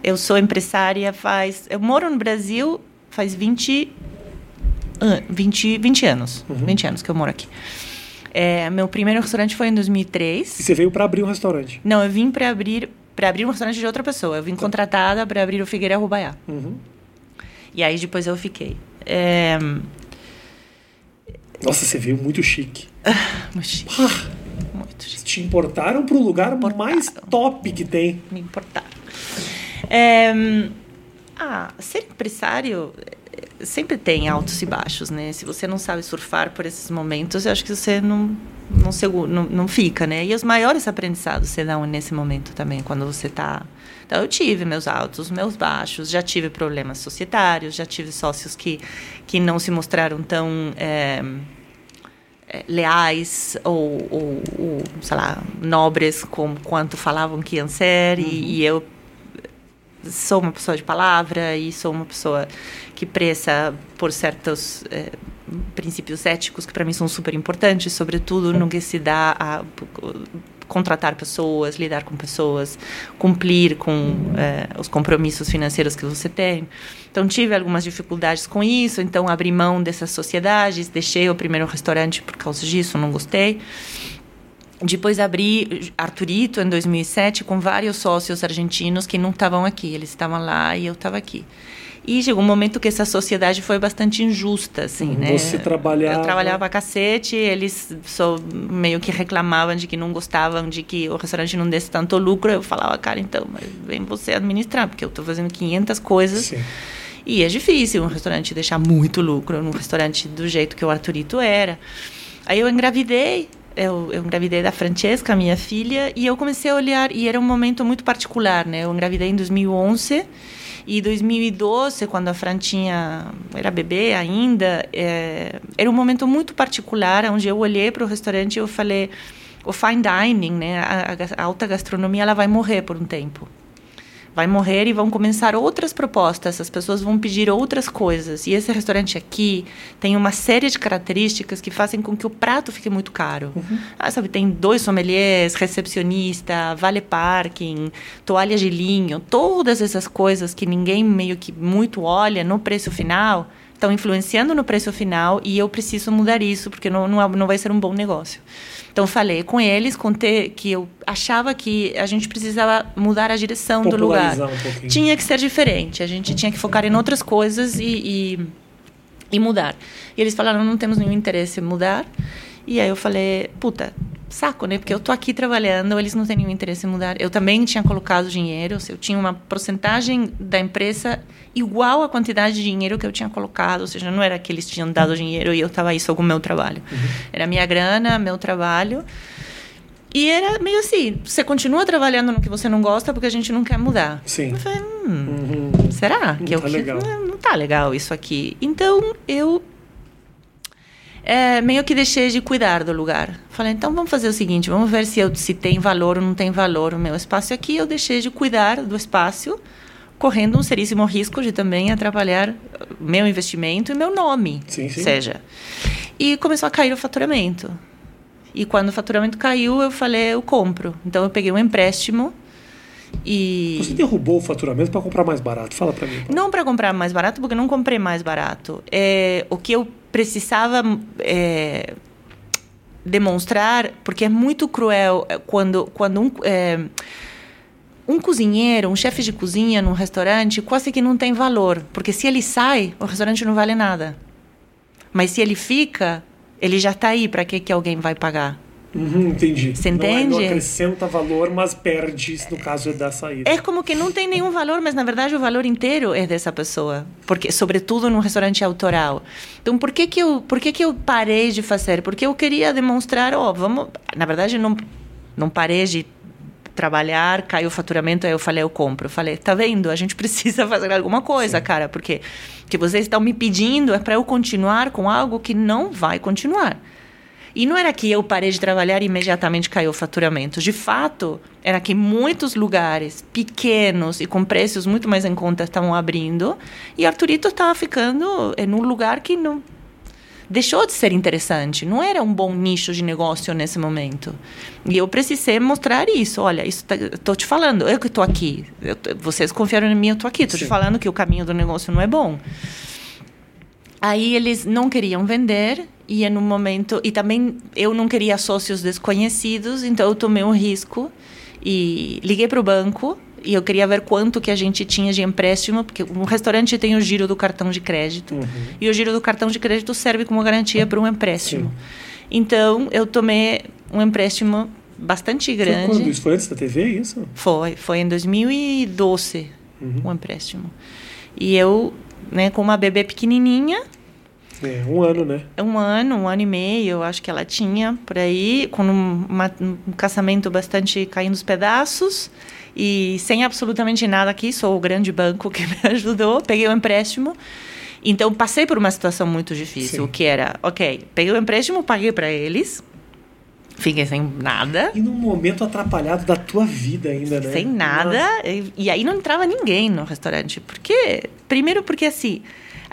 eu, sou empresária faz. Eu moro no Brasil faz 20, 20, 20 anos. Uhum. 20 anos que eu moro aqui. É, meu primeiro restaurante foi em 2003. E você veio para abrir um restaurante? Não, eu vim para abrir para abrir um restaurante de outra pessoa. Eu vim tá. contratada para abrir o Figueira Rubaiá. Uhum. E aí depois eu fiquei. É... Nossa, você veio muito chique. muito chique. Ah, muito chique. Te importaram para o lugar importaram. mais top que tem. Me importaram. É... Ah, ser empresário eh, sempre tem altos e baixos, né? Se você não sabe surfar por esses momentos, eu acho que você não não, segura, não, não fica, né? E os maiores aprendizados se dão nesse momento também, quando você está então, eu tive meus altos, meus baixos, já tive problemas societários, já tive sócios que, que não se mostraram tão é, leais ou, ou, ou, sei lá, nobres como quanto falavam que iam ser, uhum. e, e eu sou uma pessoa de palavra e sou uma pessoa que pressa por certos é, princípios éticos que para mim são super importantes, sobretudo no que se dá a contratar pessoas, lidar com pessoas, cumprir com é, os compromissos financeiros que você tem. Então tive algumas dificuldades com isso, então abri mão dessas sociedades, deixei o primeiro restaurante por causa disso, não gostei. Depois abri Arturito em 2007 com vários sócios argentinos que não estavam aqui, eles estavam lá e eu estava aqui. E chegou um momento que essa sociedade foi bastante injusta, assim, né? Você trabalhava... Eu trabalhava cacete, eles só meio que reclamavam de que não gostavam, de que o restaurante não desse tanto lucro. Eu falava, cara, então, vem você administrar, porque eu estou fazendo 500 coisas. Sim. E é difícil um restaurante deixar muito lucro, num restaurante do jeito que o Arturito era. Aí eu engravidei, eu, eu engravidei da Francesca, minha filha, e eu comecei a olhar, e era um momento muito particular, né? Eu engravidei em 2011 e 2012, quando a Frantinha era bebê ainda, é, era um momento muito particular, onde eu olhei para o restaurante e eu falei, o fine dining, né, a, a alta gastronomia, ela vai morrer por um tempo vai morrer e vão começar outras propostas, as pessoas vão pedir outras coisas. E esse restaurante aqui tem uma série de características que fazem com que o prato fique muito caro. Uhum. Ah, sabe, tem dois sommeliers, recepcionista, vale parking, toalha de linho, todas essas coisas que ninguém meio que muito olha no preço final estão influenciando no preço final e eu preciso mudar isso porque não, não, não vai ser um bom negócio. Então falei com eles, contei que eu achava que a gente precisava mudar a direção do lugar. Um tinha que ser diferente, a gente tinha que focar em outras coisas e, e, e mudar. E eles falaram, não temos nenhum interesse em mudar. E aí eu falei, puta, saco, né? Porque eu tô aqui trabalhando, eles não têm nenhum interesse em mudar. Eu também tinha colocado dinheiro, eu tinha uma porcentagem da empresa igual à quantidade de dinheiro que eu tinha colocado, ou seja, não era que eles tinham dado dinheiro e eu estava isso com o meu trabalho. Uhum. Era minha grana, meu trabalho. E era meio assim, você continua trabalhando no que você não gosta porque a gente não quer mudar. Sim. Eu falei, hum, uhum. será que não eu tá legal. Não, não tá legal isso aqui. Então eu é, meio que deixei de cuidar do lugar. Falei, então vamos fazer o seguinte, vamos ver se, eu, se tem valor ou não tem valor o meu espaço aqui. Eu deixei de cuidar do espaço correndo um seríssimo risco de também atrapalhar meu investimento e meu nome, sim, sim. seja. E começou a cair o faturamento. E quando o faturamento caiu, eu falei, eu compro. Então eu peguei um empréstimo e Você derrubou o faturamento para comprar mais barato? Fala para mim. Não para comprar mais barato, porque não comprei mais barato. É, o que eu precisava é, demonstrar, porque é muito cruel quando quando um é, um cozinheiro, um chefe de cozinha num restaurante, quase que não tem valor, porque se ele sai, o restaurante não vale nada. Mas se ele fica, ele já está aí, para que, que alguém vai pagar? Uhum, entendi. Você entende? Não, é, não acrescenta valor, mas perde no caso da saída. É como que não tem nenhum valor, mas na verdade o valor inteiro é dessa pessoa, porque sobretudo num restaurante autoral. Então por que que eu, por que que eu parei de fazer? Porque eu queria demonstrar, ó, oh, vamos, na verdade não não parei de trabalhar, caiu o faturamento, aí eu falei, eu compro. Eu falei, tá vendo? A gente precisa fazer alguma coisa, Sim. cara, porque que vocês estão me pedindo é para eu continuar com algo que não vai continuar. E não era que eu parei de trabalhar e imediatamente caiu o faturamento. De fato, era que muitos lugares pequenos e com preços muito mais em conta estavam abrindo e Arturito estava ficando em um lugar que não deixou de ser interessante, não era um bom nicho de negócio nesse momento. E eu precisei mostrar isso. Olha, isso estou tá, te falando, eu que estou aqui. Eu, vocês confiaram em mim, eu estou aqui. Estou te falando que o caminho do negócio não é bom. Aí eles não queriam vender e em um momento e também eu não queria sócios desconhecidos, então eu tomei um risco e liguei para o banco e eu queria ver quanto que a gente tinha de empréstimo, porque um restaurante tem o giro do cartão de crédito, uhum. e o giro do cartão de crédito serve como garantia para um empréstimo. Sim. Então, eu tomei um empréstimo bastante grande. Foi quando? Isso foi antes da TV, isso? Foi, foi em 2012, uhum. um empréstimo. E eu, né, com uma bebê pequenininha, é, um ano, né? Um ano, um ano e meio, eu acho que ela tinha por aí, com um, uma, um casamento bastante caindo os pedaços e sem absolutamente nada aqui, sou o grande banco que me ajudou, peguei o empréstimo. Então passei por uma situação muito difícil, Sim. que era, ok, peguei o empréstimo, paguei para eles, fiquei sem nada. E num momento atrapalhado da tua vida ainda, né? Sem nada. E, e, aí não entrava ninguém no restaurante. Porque, primeiro porque assim,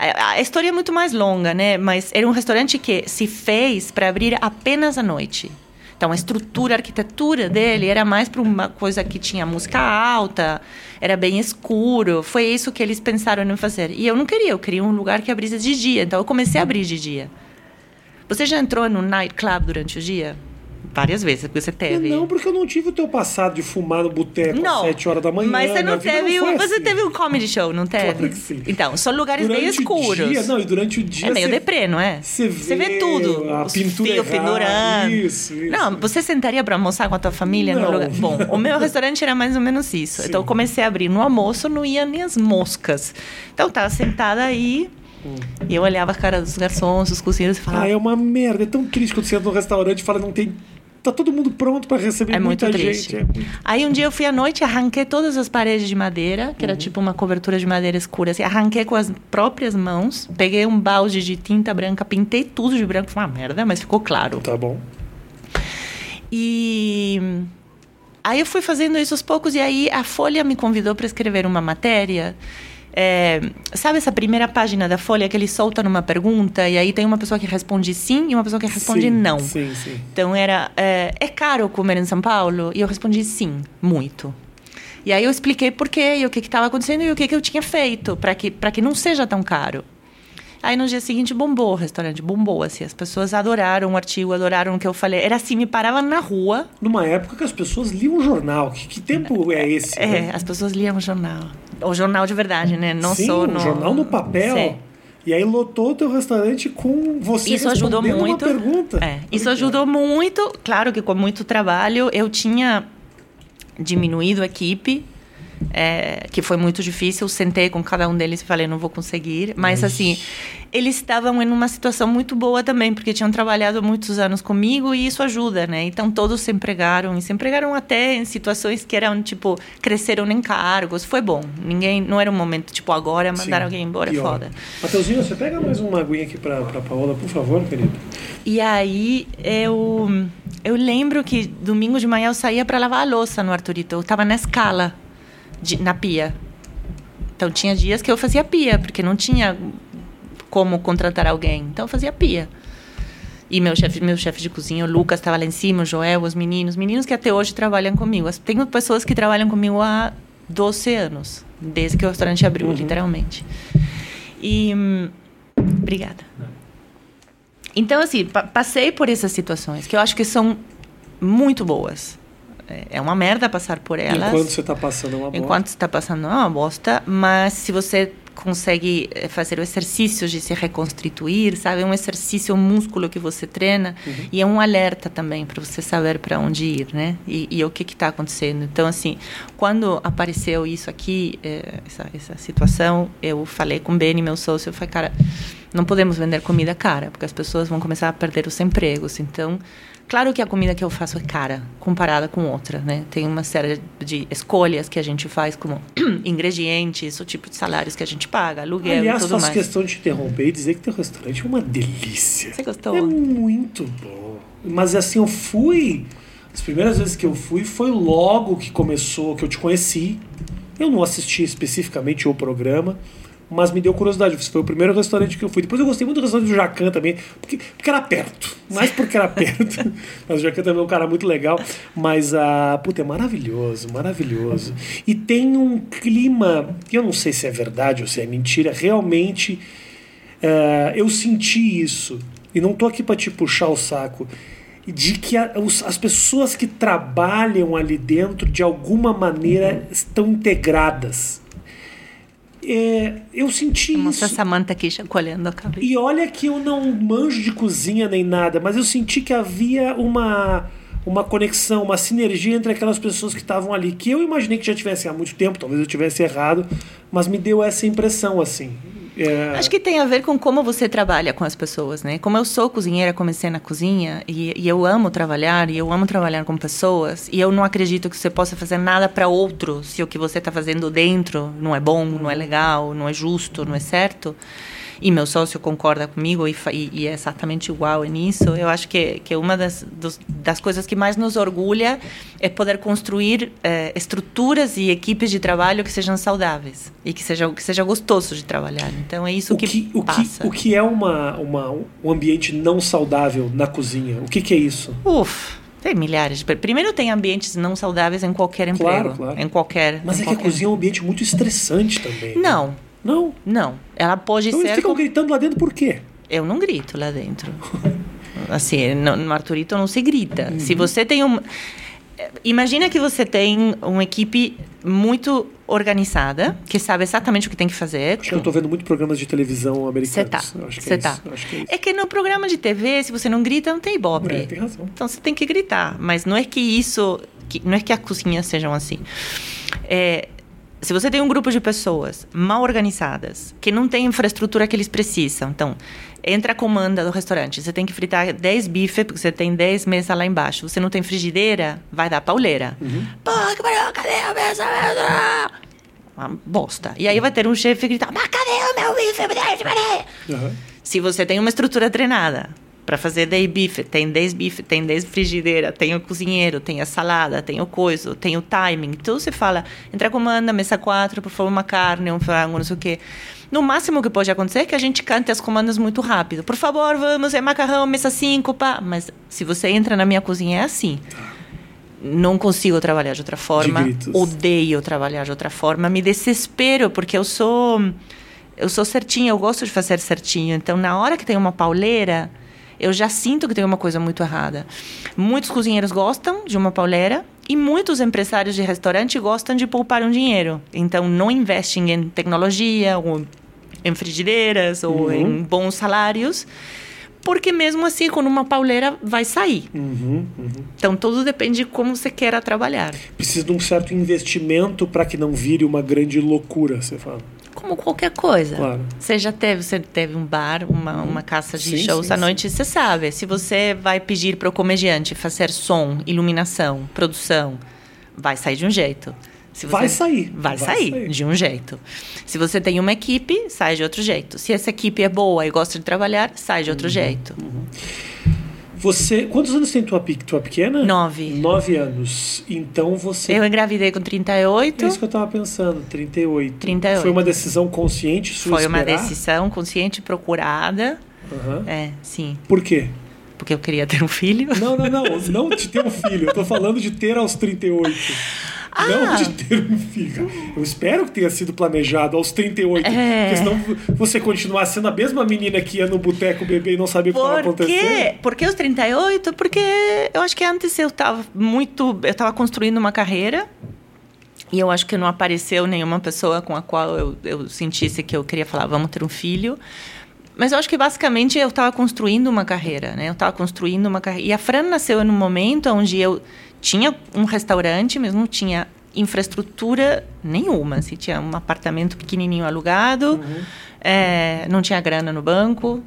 a, a, história é muito mais longa, né? Mas era um restaurante que se fez para abrir apenas à noite. Então a estrutura, a arquitetura dele era mais para uma coisa que tinha música alta, era bem escuro. Foi isso que eles pensaram em fazer. E eu não queria, eu queria um lugar que abrisse de dia. Então eu comecei a abrir de dia. Você já entrou no nightclub durante o dia? Várias vezes, porque você teve. Não, porque eu não tive o teu passado de fumar no boteco às 7 horas da manhã. Mas você não teve. Não você assim. teve um comedy show, não teve? Claro que sim. Então, são lugares durante bem escuros. O dia, não, e durante o dia. É meio deprê, não é? Você vê, vê tudo. A pintura errada, pendurando. Isso, isso. Não, você sentaria para almoçar com a tua família Não. no lugar. Bom, o meu restaurante era mais ou menos isso. Sim. Então eu comecei a abrir no almoço, não ia nem as moscas. Então eu tava sentada aí. E eu olhava a cara dos garçons, dos cozinheiros e falava. Ah, é uma merda. É tão triste quando você entra no restaurante e fala, não tem. Tá todo mundo pronto para receber É muito muita triste. gente. É muito- Aí um dia eu fui à noite, arranquei todas as paredes de madeira, que era tipo uma cobertura de madeira escura, assim, arranquei com as próprias mãos, peguei um balde de tinta branca, pintei tudo de branco, foi uma merda, mas ficou claro. Tá bom. E aí eu fui fazendo isso aos poucos, e aí a Folha me convidou para escrever uma matéria. É, sabe essa primeira página da Folha que ele solta numa pergunta, e aí tem uma pessoa que responde sim e uma pessoa que responde Sim, não. Sim, sim. Então era, é, é caro comer em São Paulo? E eu respondi sim, muito. E aí eu expliquei por quê, e o que estava acontecendo e o que, que eu tinha feito para que, pra que não seja tão caro. Aí no dia seguinte bombou o restaurante, bombou, assim. As pessoas adoraram o artigo, adoraram o que eu falei. Era assim, me paravam na rua. Numa época que as pessoas liam jornal. Que, que tempo é esse? É, né? as pessoas liam o jornal. O jornal de verdade, né? Não Sim, só no... jornal no papel. Sim. E aí lotou o teu restaurante com você Isso ajudou muito. uma pergunta. É, isso ajudou muito. Claro que com muito trabalho eu tinha diminuído a equipe, é, que foi muito difícil. Sentei com cada um deles e falei, não vou conseguir. Mas assim, eles estavam em uma situação muito boa também, porque tinham trabalhado muitos anos comigo e isso ajuda, né? Então todos se empregaram e se empregaram até em situações que eram tipo cresceram em cargos. Foi bom. Ninguém, não era um momento tipo agora mandar Sim, alguém embora, é foda. Mateuzinho, você pega mais uma aguinha aqui pra, pra Paola, por favor, querido. E aí eu eu lembro que domingo de manhã eu saía para lavar a louça no Arturito. Eu estava na escala de- na pia. Então tinha dias que eu fazia pia, porque não tinha como contratar alguém. Então eu fazia pia. E meu chefe, meu chefe de cozinha, o Lucas, estava lá em cima, o Joel, os meninos, meninos que até hoje trabalham comigo. Tenho pessoas que trabalham comigo há 12 anos, desde que o restaurante abriu, Uhum. literalmente. E hum, obrigada. Então, assim, pa- passei por essas situações que eu acho que são muito boas. É- É uma merda passar por elas. Enquanto você tá passando uma bosta. Enquanto você está passando é uma bosta, mas se você consegue eh, fazer o exercício de se reconstituir, sabe? É um exercício, um músculo que você treina e é um alerta também para você saber para onde ir, né? E, e o que está acontecendo. Então, assim, quando apareceu isso aqui, eh, essa, essa situação, eu falei com o Beni, meu sócio, eu falei, cara, não podemos vender comida cara, porque as pessoas vão começar a perder os empregos. Então, Claro que a comida que eu faço é cara comparada com outra, né? Tem uma série de escolhas que a gente faz, como ingredientes, o tipo de salários que a gente paga, aluguel Aliás, e tudo faço mais. questão de te interromper e dizer que teu restaurante é uma delícia. Você gostou? É muito bom. Mas assim, eu fui. As primeiras vezes que eu fui foi logo que começou, que eu te conheci. Eu não assisti especificamente o programa, mas me deu curiosidade. Esse foi o primeiro restaurante que eu fui. Depois eu gostei muito do restaurante do Jacan também, porque, porque era perto. Mais porque era perto. mas o Jacan também é um cara muito legal. Mas, ah, puta, é maravilhoso, maravilhoso. E tem um clima, eu não sei se é verdade ou se é mentira, realmente é, eu senti isso, e não tô aqui para te puxar o saco, de que a- as pessoas que trabalham ali dentro, de alguma maneira, estão integradas. É, eu senti Mostra a isso. Samanta aqui chacoalhando a cabeça. E olha que eu não manjo de cozinha nem nada, mas eu senti que havia uma uma conexão, uma sinergia entre aquelas pessoas que estavam ali, que eu imaginei que já tivesse há muito tempo, talvez eu tivesse errado, mas me deu essa impressão assim. É, Acho que tem a ver com como você trabalha com as pessoas, né? Como eu sou cozinheira, comecei na cozinha e, e eu amo trabalhar e eu amo trabalhar com pessoas e eu não acredito que você possa fazer nada para outro se o que você está fazendo dentro não é bom, não é legal, não é justo, não é certo. E meu sócio concorda comigo e, e, é exatamente igual nisso. Eu acho que, que uma das, dos, das coisas que mais nos orgulha é poder construir eh, estruturas e equipes de trabalho que sejam saudáveis e que seja, que seja gostoso de trabalhar. Então é isso o que, que, o, que, passa. o que é uma, uma, um ambiente não saudável na cozinha? O que, que é isso? Uf, Tem milhares. Primeiro tem ambientes não saudáveis em qualquer emprego. Claro, claro. Em qualquer. Mas em é que a qualquer- cozinha é um ambiente muito estressante também. né? Não, Não? Ela pode Então eles ser. ficam como- gritando lá dentro por quê? Eu não grito lá dentro. Assim, no, no Arturito não se grita. Uhum. Se você tem um. Imagina que você tem uma equipe muito organizada, que sabe exatamente o que tem que fazer. Acho que eu tô vendo muito programas de televisão Você tá. americanos. Acho que Você é tá. Acho que é isso. É que no programa de TV, se você não grita, não tem ibope. É, tem razão. Então você tem que gritar. Mas não é que isso. que- não é que as cozinhas sejam assim. É, se você tem um grupo de pessoas mal organizadas, que não tem infraestrutura que eles precisam, então. Entra a comanda do restaurante, você tem que fritar 10 bifes, porque você tem 10 mesas lá embaixo. Você não tem frigideira, vai dar pauleira. Uhum. Pô, que pariu, cadê a mesa? mesa? Uma bosta. E aí vai ter um chefe gritar, mas cadê o meu bife? Aham. Se você tem uma estrutura treinada para fazer 10 bife, tem 10 bife, tem 10 frigideira, tem o cozinheiro, tem a salada, tem o coiso, tem o timing. Então você fala, entra comanda, mesa 4, por favor, uma carne, um frango, não sei o quê. No máximo que pode acontecer é que a gente cante as comandas muito rápido. Por favor, vamos, é macarrão, mesa 5, pá. Mas se você entra na minha cozinha é assim. Não consigo trabalhar de outra forma. gritos. Odeio trabalhar de outra forma. Me desespero, porque eu sou eu sou certinha, eu gosto de fazer certinho. Então, na hora que tem uma pauleira, eu já sinto que tem uma coisa muito errada. Muitos cozinheiros gostam de uma pauleira e muitos empresários de restaurante gostam de poupar um dinheiro. Então, não investem em tecnologia ou em frigideiras ou Uhum. em bons salários, porque mesmo assim, com uma pauleira, vai sair. Uhum, uhum. Então, tudo depende de como você queira trabalhar. Precisa de um certo investimento para que não vire uma grande loucura, você fala. Como qualquer coisa. Claro. Você já teve, você teve um bar, uma, uma casa de Sim, shows sim, à noite, você sabe. Se você vai pedir para o comediante fazer som, iluminação, produção, vai sair de um jeito. Se você- Vai sair. Vai, Vai sair, sair. de um jeito. Se você tem uma equipe, sai de outro jeito. Se essa equipe é boa e gosta de trabalhar, sai de outro Uhum. jeito. Você. Quantos anos tem tua, tua pequena? Nove. Nove anos. Então você. Eu engravidei com 38. É isso que eu tava pensando, 38. 38. Foi uma decisão consciente sua Foi uma esperar? decisão consciente procurada. Aham. É, sim. Por quê? Porque eu queria ter um filho. Não, não, não. Não de ter um filho. Eu tô falando de ter aos 38. Ah! Não de ter um filho. Eu espero que tenha sido planejado aos 38. É. Porque senão você continuar sendo a mesma menina que ia no boteco beber e não sabia o que estava Por quê? acontecendo. Por que os 38? Porque eu acho que antes eu estava muito. Eu estava construindo uma carreira. E eu acho que não apareceu nenhuma pessoa com a qual eu, eu sentisse que eu queria falar, vamos ter um filho. Mas eu acho que basicamente eu estava construindo uma carreira, né? Eu estava construindo uma carreira. E a Fran nasceu num momento onde eu tinha um restaurante, mas não tinha infraestrutura nenhuma. Assim, tinha um apartamento pequenininho alugado, é, não tinha grana no banco.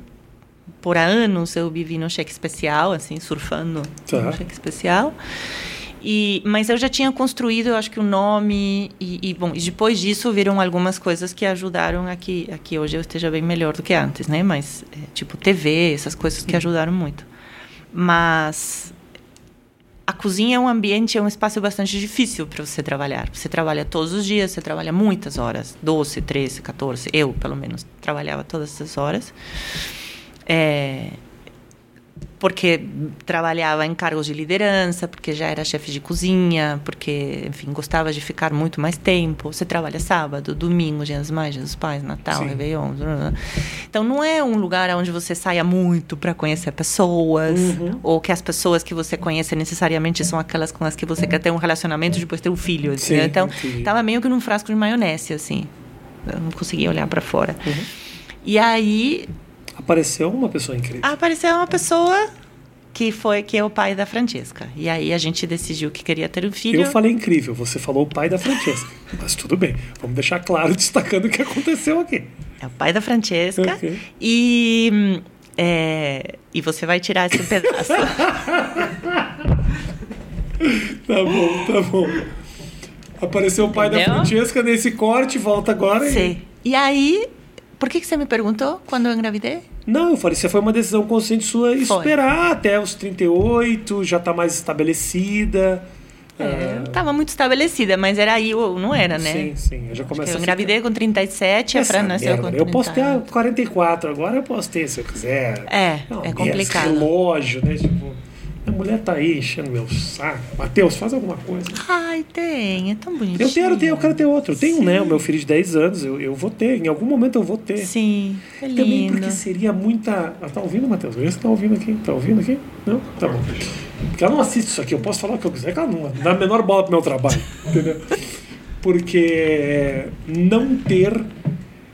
Por anos eu vivi no cheque especial, assim, surfando Tá. no cheque especial. E, mas eu já tinha construído, eu acho que o nome e, e, bom, e depois disso viram algumas coisas que ajudaram a que, a que hoje eu esteja bem melhor do que antes, né? Mas é, tipo TV, essas coisas que ajudaram muito. Mas a cozinha é um ambiente, é um espaço bastante difícil para você trabalhar. Você trabalha todos os dias, você trabalha muitas horas, 12, 13, 14. Eu, pelo menos, trabalhava todas essas horas. É, porque trabalhava em cargos de liderança, porque já era chefe de cozinha, porque, enfim, gostava de ficar muito mais tempo. Você trabalha sábado, domingo, Dia das Mães, Dia dos Pais, Natal, Sim. Réveillon. Então, não é um lugar onde você saia muito para conhecer pessoas, Uhum. ou que as pessoas que você conhece necessariamente são aquelas com as que você quer ter um relacionamento depois ter um filho. Sim, então, entendi. tava meio que num frasco de maionese, assim. Eu não conseguia olhar para fora. Uhum. E aí, Apareceu uma pessoa incrível. apareceu uma pessoa que foi que é o pai da Francesca. E aí a gente decidiu que queria ter um filho. Eu falei incrível, você falou o pai da Francesca. Mas tudo bem, vamos deixar claro, destacando o que aconteceu aqui. É o pai da Francesca. Ok. E hum, é, e você vai tirar esse pedaço. Tá bom, tá bom. Apareceu o pai da Entendeu? Francesca nesse corte, volta agora. e- Sim. E aí, por que que você me perguntou quando eu engravidei? Não, eu falei, você foi uma decisão consciente sua esperar até os 38, já tá mais estabelecida. É, eu tava muito estabelecida, mas era aí, ou não era, né? Sim, sim. Eu já que eu engravidei com 37, a Essa Fran nasceu merda, com né? 30. Eu posso ter a 44, agora eu posso ter se eu quiser. É, Não, é complicado. Relógio, né? Tipo, Minha mulher tá aí enchendo meu saco. Matheus, faz alguma coisa. Ai, tem. É tão bonitinho. Eu quero ter, eu quero ter outro. Eu tenho, né? O meu filho de 10 anos, eu, eu vou ter. Em algum momento eu vou ter. Sim, é lindo. Também porque seria muita. Ela tá ouvindo, Matheus? Você tá ouvindo aqui? Tá ouvindo aqui? Não? Tá bom. Porque ela não assiste isso aqui, eu posso falar o que eu quiser, que ela não dá a menor bola pro meu trabalho. Entendeu? Porque não ter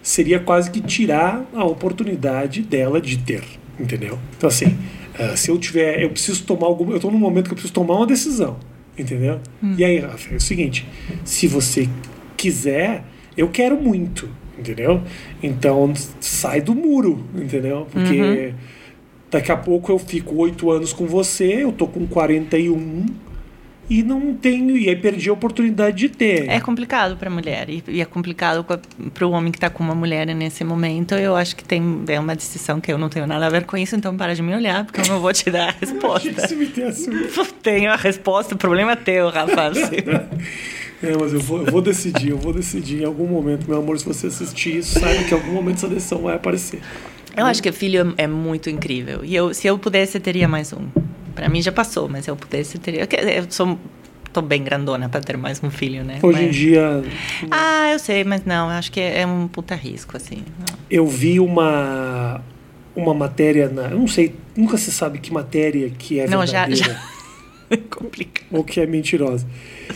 seria quase que tirar a oportunidade dela de ter. Entendeu? Então, assim, uh, se eu tiver. Eu preciso tomar alguma. Eu tô num momento que eu preciso tomar uma decisão. Entendeu? Hum. E aí, Rafa, é o seguinte: se você quiser, eu quero muito. Entendeu? Então, sai do muro. Entendeu? Porque. Uhum. Daqui a pouco eu fico oito anos com você, eu tô com 41 e não tenho, e aí perdi a oportunidade de ter. É complicado para a mulher e, e é complicado para o homem que está com uma mulher nesse momento. Eu acho que tem é uma decisão que eu não tenho nada a ver com isso, então para de me olhar, porque eu não vou te dar a resposta. Isso me assumido. Tenho a resposta, o problema é teu, rapaz. É, mas eu vou, eu vou decidir, eu vou decidir em algum momento, meu amor, se você assistir isso, saiba que em algum momento essa decisão vai aparecer. Eu acho que filho é muito incrível. E eu, se eu pudesse, eu teria mais um. Para mim já passou, mas eu pudesse, teria. Eu sou tô bem grandona para ter mais um filho, né? Hoje mas... em dia. Ah, eu sei, mas não, acho que é um puta risco, assim. Não. Eu vi uma uma matéria na, eu não sei, nunca se sabe que matéria que é não, verdadeira. Já, já... É complicado. Ou que é mentirosa.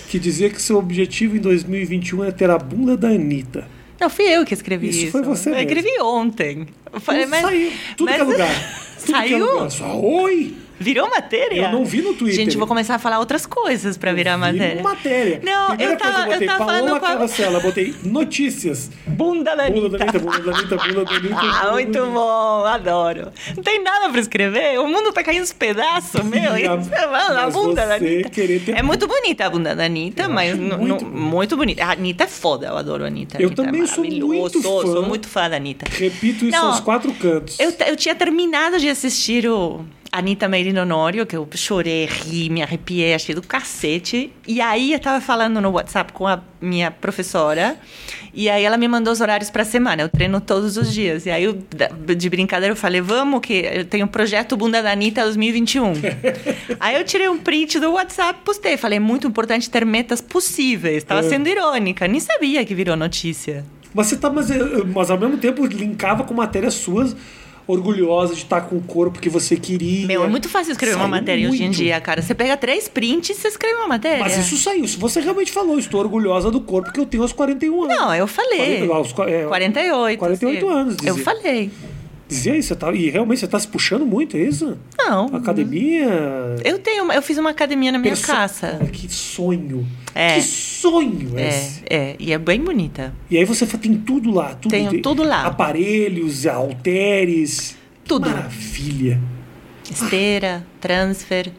Que dizia que seu objetivo em 2021 é ter a bunda da Anitta. Não, fui eu que escrevi isso. Isso foi você Eu mesmo. escrevi ontem. Eu falei, mas, saiu. Tudo mas- que é lugar. Tudo que é Saiu? lugar. Só, Oi! Virou matéria? Eu não vi no Twitter. Gente, vou começar a falar outras coisas para virar Vi matéria. matéria. Não, Primeira eu tava- coisa, eu botei eu tava Paola a- botei notícias. Bunda da Bunda da Anitta. Anitta, bunda da Anitta, bunda da Anitta. Ah, muito Anitta. bom, adoro. Não tem nada pra escrever, o mundo tá caindo aos pedaços, meu. E a- mas bunda da Anitta. ter- É muito bonita a bunda da Anitta, Eu mas muito bonita. muito bonita. A Anitta é foda, eu adoro a Anitta. A Eu Anitta é também sou maravilhoso, muito Sou, fã. sou muito fã da Anitta. Repito isso Não, aos quatro cantos. Eu, eu tinha terminado de assistir o Anitta in Honório, que eu chorei, ri, me arrepiei, achei do cacete. E aí eu tava falando no WhatsApp com a minha professora, e aí ela me mandou os horários pra semana. Eu treino todos os dias. E aí, eu, de brincadeira, eu falei, vamos que eu tenho o projeto Bunda da Anitta 2021. aí eu tirei um print do WhatsApp postei. Falei, é muito importante ter metas possíveis. Tava É. sendo irônica, nem sabia que virou notícia. Mas você tá, mas, eh, mas ao mesmo tempo linkava com matérias suas, orgulhosa de estar com o corpo que você queria. Meu, é muito fácil escrever uma Saiu matéria hoje em muito. dia, cara. Você pega três prints e você escreve uma matéria. Mas isso saiu. Se você realmente falou, estou orgulhosa do corpo que eu tenho aos 41 anos. Não, eu falei. Quarenta- aos qua- é, 48. 48 assim. anos, Eu dizia. falei. Dizia isso, tá, e realmente você tá se puxando muito, é isso? Não. Academia. Eu tenho, eu fiz uma academia na minha perso- casa. Que sonho. É. Que sonho É, esse. é, e é bem bonita. E aí você tem tudo lá. Tudo Tenho tem tudo lá. Aparelhos, halteres. Tudo. Maravilha. Esteira, transfer.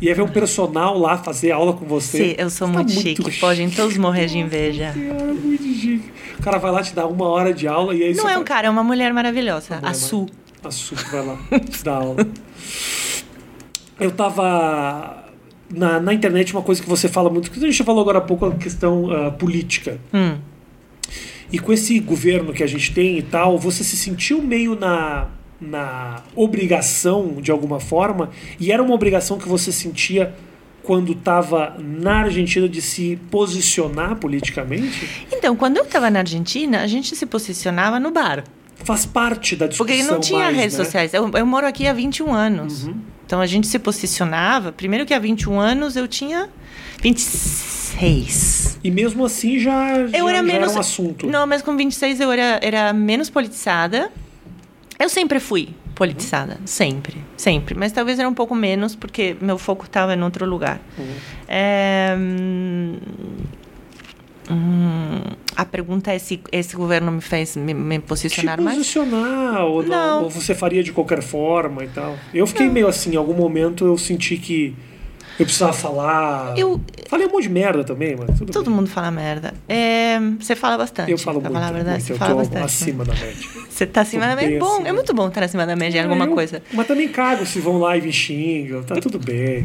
E aí vem um personal lá fazer aula com você. Sim, eu sou Você tá muito chique. Podem todos morrer de inveja. Cara, muito chique. O cara vai lá te dar uma hora de aula e aí Não é um vai- cara, é uma mulher maravilhosa. mulher A Su. A Su que vai lá te dar aula. Eu tava na, na internet uma coisa que você fala muito, que a gente falou agora há pouco, a questão ah, política. Hum. E com esse governo que a gente tem e tal, você se sentiu meio na, na obrigação, de alguma forma, e era uma obrigação que você sentia quando estava na Argentina de se posicionar politicamente? Então, quando eu estava na Argentina, a gente se posicionava no bar. Faz parte da discussão Porque não tinha mais, redes né? sociais. Eu, eu moro aqui há 21 anos. Uhum. Então a gente se posicionava. Primeiro que há 21 anos eu tinha 26. E mesmo assim já, já, Eu era já menos. era um assunto. Não, mas com 26 eu era, era menos politizada. Eu sempre fui politizada. Sempre. Sempre. Mas talvez era um pouco menos, porque meu foco estava em outro lugar. Uhum. É, hum, a pergunta é se esse governo me fez me, me Te posicionar mais. posicionar, ou, não, Não. ou você faria de qualquer forma e tal. Eu fiquei meio assim, em algum momento eu senti que eu precisava falar. Eu- Falei um monte de merda também, mas tudo Todo bem. mundo fala merda. É, você fala bastante. Eu falo pra muito, falar a verdade, muito. você eu fala tô bastante. acima da média. Você tá acima da média. bem Bom, acima. é muito bom estar acima da média em alguma Eu- coisa. Mas também cago se vão lá e me xingam, tá tudo bem.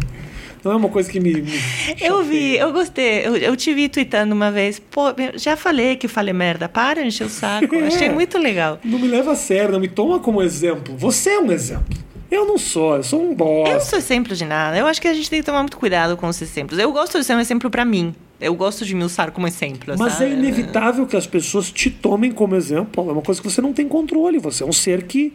Não é uma coisa que me. me Eu vi, eu gostei. Eu, eu te vi tweetando uma vez. Pô, já falei que eu falei merda. Para, encher o saco. É. Achei muito legal. Não me leva a sério, não me toma como exemplo. Você é um exemplo. Eu não sou, eu sou um Eu não bosta. sou exemplo de nada. Eu acho que a gente tem que tomar muito cuidado com os exemplos. Eu gosto de ser um exemplo pra mim. Eu gosto de me usar como exemplo. Mas sabe? é inevitável que as pessoas te tomem como exemplo. É uma coisa que você não tem controle. Você é um ser que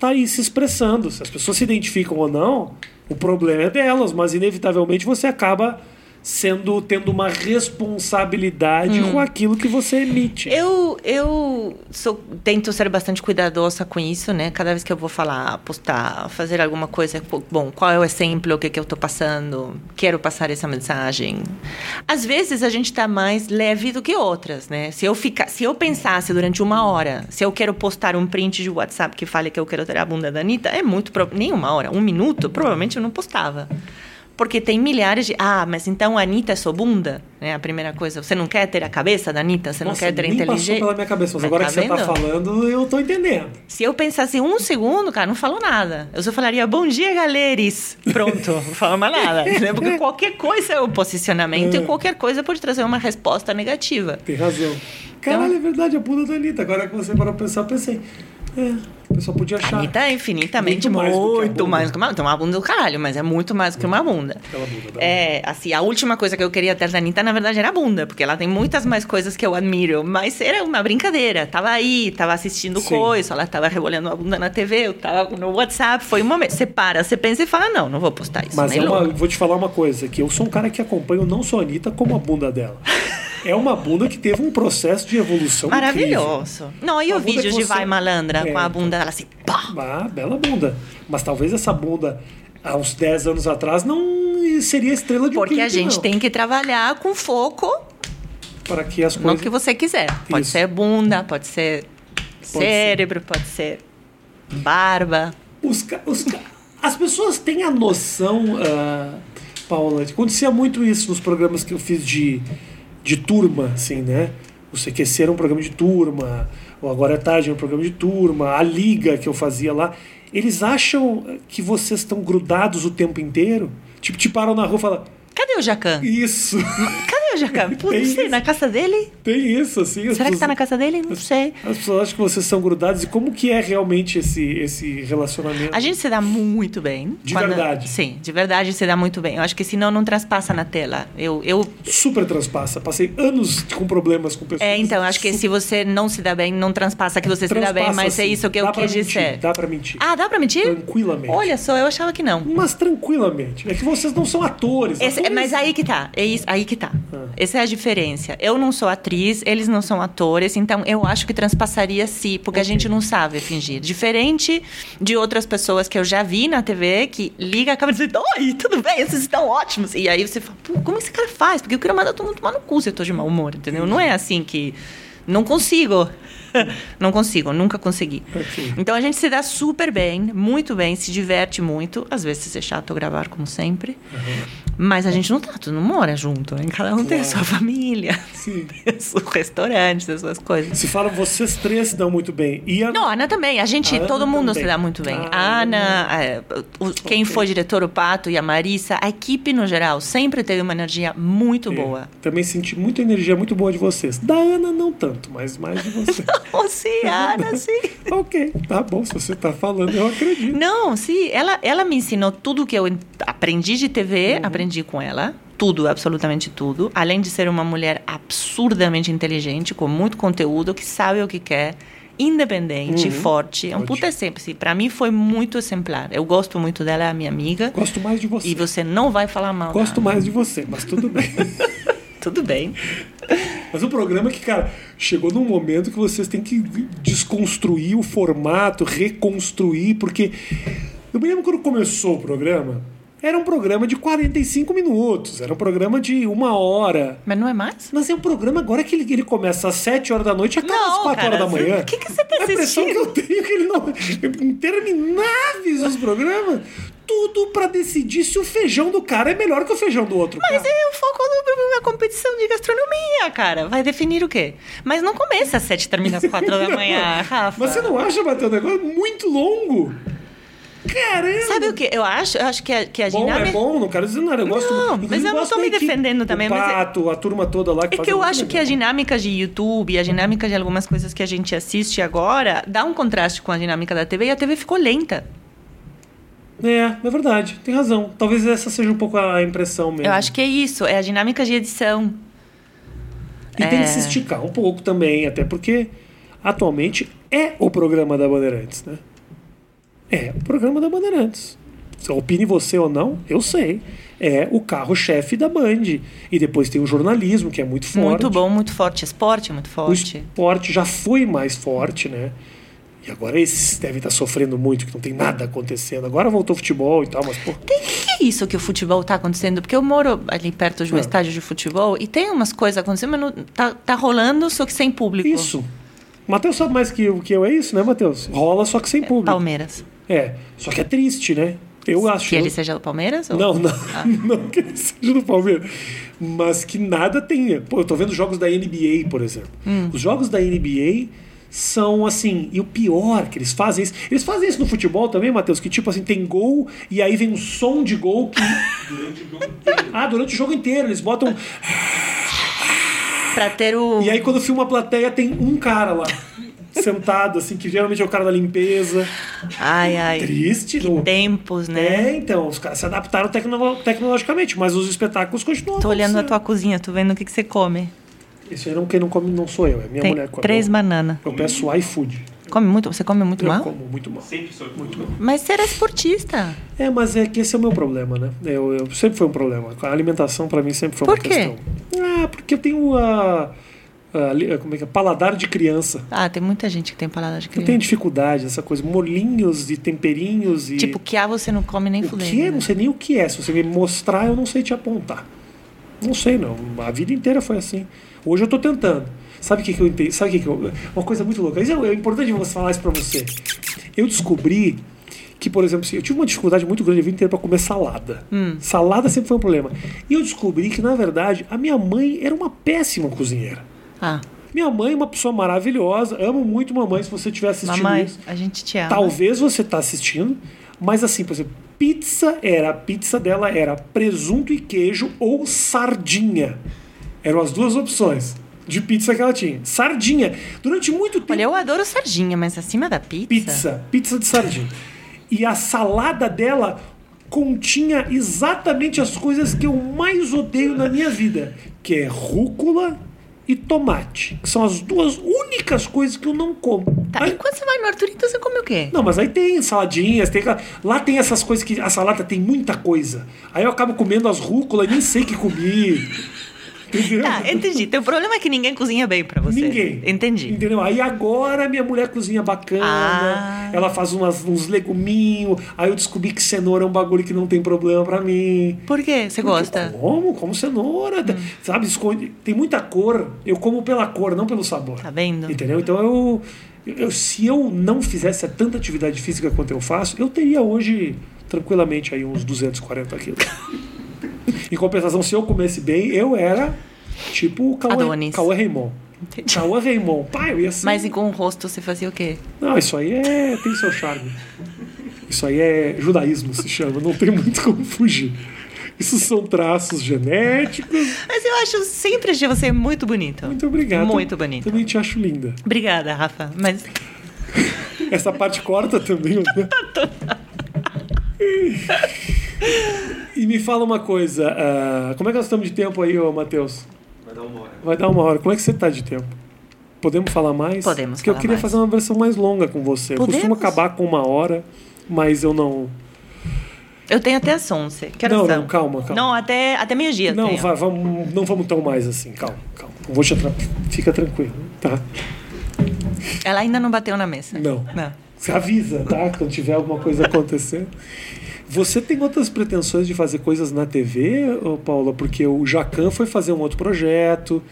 tá aí se expressando. Se as pessoas se identificam ou não, o problema é delas, mas inevitavelmente você acaba sendo tendo uma responsabilidade com aquilo que você emite. Hum. Eu, eu sou, tento ser bastante cuidadosa com isso, né? Cada vez que eu vou falar, postar, fazer alguma coisa, bom, qual é o exemplo, o que, que eu estou passando, quero passar essa mensagem. Às vezes a gente está mais leve do que outras, né? Se eu, ficar, se eu pensasse durante uma hora, se eu quero postar um print de WhatsApp que fale que eu quero ter a bunda da Anitta, é muito, nem uma hora, um minuto, provavelmente eu não postava. Porque tem milhares de. Ah, mas então a Anitta é sua bunda? Né? A primeira coisa. Você não quer ter a cabeça da Anitta? Você não Nossa, quer ter a nem passou inteligência? pela minha cabeça, mas, Mas agora tá que você tá vendo? falando, eu tô entendendo. Se eu pensasse um segundo, cara, não falo nada. Eu só falaria bom dia, galeres. Pronto, não falo mais nada. entendeu? Porque qualquer coisa é o posicionamento e qualquer coisa pode trazer uma resposta negativa. Tem razão. Caralho, é verdade, a bunda da Anitta. Agora que você parou pra pensar, eu pensei. É, o pessoal podia achar. Anitta é infinitamente Muito muito bunda. mais do que uma Tem uma bunda do caralho, mas é muito mais do que uma bunda. Aquela bunda da É, assim, a última coisa que eu queria ter da Anitta, na verdade, era a bunda, porque ela tem muitas mais coisas que eu admiro, mas era uma brincadeira. Tava aí, tava assistindo Sim. coisa, ela tava rebolando a bunda na TV, eu tava no WhatsApp, foi um momento. Você para, você pensa e fala, não, não vou postar isso. Mas é uma, vou te falar uma coisa, que eu sou um cara que acompanho não só a Anitta, como a bunda dela. É uma bunda que teve um processo de evolução incrível. Maravilhoso. Não, e Uma o vídeo que de você- Vai Malandra, É, com a então. bunda dela assim, pá! Ah, bela bunda. Mas talvez essa bunda, há uns 10 anos atrás, não seria estrela de um Porque a clipe, gente não. tem que trabalhar com foco Para que as no coisas... que você quiser. Pode Isso. ser bunda, pode ser cérebro, pode ser barba. Os, ca- os ca- as pessoas têm a noção, ah, Paula, acontecia muito isso nos programas que eu fiz de, de turma, assim, né? O CQC era um programa de turma, o Agora é Tarde era um programa de turma, a Liga que eu fazia lá. Eles acham que vocês estão grudados o tempo inteiro? Tipo, te param na rua e falam, Cadê o Jacan? isso, Cadê o Jacan? Putz, Tem não sei, na casa dele? tem isso, assim. as Será que pessoas- tá na casa dele? Não sei. As pessoas acham que vocês são grudados e como que é realmente esse, esse relacionamento? A gente se dá muito bem. De verdade. Sim, de verdade se dá muito bem. Eu acho que senão não traspassa na tela. Eu, eu, Super transpassa. Passei anos com problemas com pessoas. é, então, eu acho que se você não se dá bem, não transpassa que você se dá bem, Transpassa, mas é sim. isso que eu Dá pra quis dizer. Dá pra mentir. Ah, dá pra mentir? Tranquilamente. Olha só, eu achava que não. Mas tranquilamente. É que vocês não são atores. Esse- atores... mas aí que tá, é isso, aí que tá. Ah. Essa é a diferença. Eu não sou atriz, eles não são atores, então eu acho que transpassaria sim, porque a Ok. gente não sabe fingir. Diferente de outras pessoas que eu já vi na TV que liga a câmera e diz: Oi, tudo bem, vocês estão ótimos. E aí você fala: Pô, como esse cara faz? Porque eu quero mandar todo mundo tomar no cu se eu tô de mau humor, entendeu? Não é assim que. Não consigo. não consigo, nunca consegui. Então a gente se dá super bem, muito bem, se diverte muito. Às vezes é chato gravar, como sempre. Mas a gente não tá, tu não mora junto, né? Cada um tem a sua família, Sim. seus restaurantes, as suas coisas. Se falam, vocês três se dão muito bem. E a... Não, a Ana também. A gente, A Ana todo mundo também. se dá muito bem. Ah, a Ana, é, o- quem Ok. foi diretor, o Pato e a Marissa, a equipe no geral sempre teve uma energia muito É, boa. Também senti muita energia muito boa de vocês. Da Ana, não tanto, mas mais de você. Oh, sim, ok, tá bom. Se você tá falando, eu acredito. Não, sim, ela, ela me ensinou tudo que eu en- aprendi de TV, aprendi com ela. Tudo, absolutamente tudo. Além de ser uma mulher absurdamente inteligente, com muito conteúdo, que sabe o que quer, independente, forte. É um puta exemplo. Assim, pra mim foi muito exemplar. Eu gosto muito dela, é a minha amiga. Gosto mais de você. E você não vai falar mal. Gosto mais de você, mas tudo bem. Tudo bem. Mas o programa que, cara, chegou num momento que vocês têm que desconstruir o formato, reconstruir, porque eu me lembro quando começou o programa, era um programa de 45 minutos, era um programa de uma hora. Mas não é mais? Mas é um programa agora que ele, ele começa às 7 horas da noite e acaba Não, às 4 cara, horas da manhã. o que que você tá A impressão que assistindo? eu tenho é que ele não. Intermináveis os programas. Tudo pra decidir se o feijão do cara é melhor que o feijão do outro. Mas cara. é o foco da competição de gastronomia, cara. Vai definir o quê? Mas não começa às sete e termina às quatro da manhã, Rafa. Mas você não acha, Matheus, um negócio muito longo? Caramba! Sabe o que? Eu acho, eu acho que a, que a Bom, dinâmica. é bom, não quero dizer nada. Eu gosto Não, mas eu não tô me defendendo também, O mas é- Pato, a turma toda lá que É que eu acho que a legal. dinâmica de YouTube, a dinâmica de algumas coisas que a gente assiste agora, dá um contraste com a dinâmica da TV e a TV ficou lenta. É, é verdade, tem razão. Talvez essa seja um pouco a impressão mesmo. Eu acho que é isso, é a dinâmica de edição. E tem É. que se esticar um pouco também, até porque atualmente é o programa da Bandeirantes, né? É o programa da Bandeirantes. Se opine você ou não, eu sei. É o carro-chefe da Band. E depois tem o jornalismo, que é muito forte. Muito bom, muito forte. Esporte é muito O forte. esporte já foi mais forte, né? E agora esses devem estar sofrendo muito, que não tem nada acontecendo. Agora voltou o futebol e tal, mas, pô, Tem que, é isso que o futebol tá acontecendo? Porque eu moro ali perto de um Ah. estádio de futebol e tem umas coisas acontecendo, mas não, tá, tá rolando, só que sem público. isso. Matheus sabe mais que eu, que eu, é isso, né, Matheus? Rola só que sem público. Palmeiras. É, só que é triste, né? Eu acho. Que ele seja do Palmeiras? ou- Não, não, Ah. não que ele seja do Palmeiras. Mas que nada tenha. Pô, eu tô vendo jogos da NBA, por exemplo. Hum. Os jogos da NBA são assim, e o pior que eles fazem isso. Eles fazem isso no futebol também, Matheus, que tipo assim, tem gol e aí vem um som de gol que. Durante o jogo inteiro. Ah, durante o jogo inteiro, eles botam. Pra ter o. E aí quando filma a plateia, tem um cara lá. Sentado, assim, que geralmente é o cara da limpeza. Ai, ai. Triste. no- Tempos, né? É, então, os caras se adaptaram tecno- tecnologicamente, mas os espetáculos continuam. Tô olhando a tua cozinha, tô vendo o que, que você come. Isso aí não, quem não come não sou eu, é minha Tem mulher come. três eu, bananas. eu peço iFood. Come muito? Você come muito Eu mal? como muito mal. Sempre sou Muito mal. Mas você era esportista. É, mas é que esse é o meu problema, né? Eu, eu- sempre foi um problema. A alimentação pra mim sempre foi Por uma quê? questão. Ah, porque eu tenho a, a li- como é que é? paladar de criança. Ah, tem muita gente que tem paladar de Eu criança. tenho dificuldade, essa coisa, molinhos e temperinhos e Tipo, que ah, você não come nem o fudendo. que é? né? Não sei nem o que é. Se você me mostrar, eu não sei te apontar. Não sei não. A vida inteira foi assim. Hoje eu tô tentando. Sabe o que, que eu entendi? Sabe o que, que eu. Uma coisa muito louca. Isso é, é importante você falar isso pra você. Eu descobri que, por exemplo, eu tive uma dificuldade muito grande a vida inteira pra comer salada. Hum. Salada sempre foi um problema. E eu descobri que, na verdade, a minha mãe era uma péssima cozinheira. Ah, Minha mãe é uma pessoa maravilhosa. Amo muito mamãe se você estiver assistindo mamãe, isso. a gente te ama. Talvez você tá assistindo, mas assim, por exemplo, pizza era, a pizza dela era presunto e queijo ou sardinha. Eram as duas opções de pizza que ela tinha. Sardinha. Durante muito tempo. Olha, eu adoro sardinha, mas acima da pizza... pizza, pizza de sardinha. E a salada dela continha exatamente as coisas que eu mais odeio na minha vida, que é rúcula e tomate, que são as duas únicas coisas que eu não como. Tá, Aí- e quando você vai no Arthurito, você come o quê? não, mas aí tem saladinhas, tem lá tem essas coisas que a salada tem muita coisa. Aí eu acabo comendo as rúculas e nem sei que comi. Entendeu? Tá, entendi. Teu problema é que ninguém cozinha bem pra você. Ninguém. Entendi. Entendeu? Aí agora minha mulher cozinha bacana, Ah. ela faz umas, uns leguminhos. Aí eu descobri que cenoura é um bagulho que não tem problema pra mim. Por quê? Você gosta? Como? Como cenoura. Sabe, esconde. Tem muita cor. Eu como pela cor, não pelo sabor. Tá vendo? Entendeu? Então eu, eu- se eu não fizesse tanta atividade física quanto eu faço, eu teria hoje tranquilamente aí uns 240 quilos. em compensação, se eu comesse bem, eu era tipo o Cauê. Cauê Raymond. Entendi. Cauê Raymond. Pai, eu ia ser... Mas e com o rosto você fazia o quê? Não, isso aí é tem seu charme. Isso aí é judaísmo, se chama. Não tem muito como fugir. Isso são traços genéticos. Mas eu acho sempre achei você muito bonito. Muito obrigado. Muito bonito. Também te acho linda. Obrigada, Rafa. Mas Essa parte corta também. Né? e me fala uma coisa. ah, como é que nós estamos de tempo aí, ô Matheus? Vai dar uma hora. Vai dar uma hora. Como é que você está de tempo? Podemos falar mais? Podemos Porque eu queria mais. fazer uma versão mais longa com você. Eu costumo Podemos? acabar com uma hora, mas eu não. eu tenho até as 11. Que Não, não, calma, calma. Não, até, até meio-dia. Não, tenho. va- vamos, não vamos tão mais assim. Calma, calma. Vou te atrapalhar. Fica tranquilo, tá? Ela ainda não bateu na mesa. Não. Não. Você avisa, tá? Quando tiver alguma coisa acontecendo. Você tem outras pretensões de fazer coisas na TV, Paula? Porque o Jacan foi fazer um outro projeto.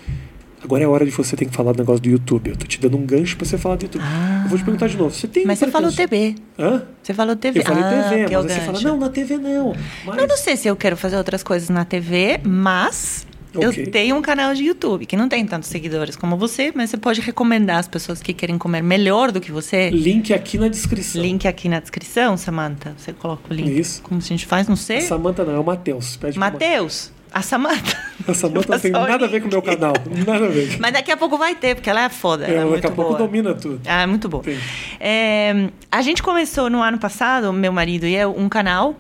Agora é a hora de você ter que falar do negócio do YouTube. Eu tô te dando um gancho pra você falar do YouTube. Eu vou te perguntar de novo. Você tem Ah. Mas você falou TV. Hã? Você falou TV. Eu falei ah, TV, é mas aí você fala, não, na TV não. Mas... Eu não sei se eu quero fazer outras coisas na TV, mas Ok. eu tenho um canal de YouTube que não tem tantos seguidores como você, mas você pode recomendar as pessoas que querem comer melhor do que você. Link aqui na descrição. Link aqui na descrição, Samantha. Você coloca o link. Isso. Como a gente faz, não sei. Samanta não, é o Matheus. Matheus. A Samanta. A Samanta não tem nada a ver com o meu canal. Nada a ver. Mas daqui a pouco vai ter, porque ela é foda. É, ela é daqui a pouco boa. domina tudo. Ah, é muito bom. É, a gente começou no ano passado, meu marido e eu, um canal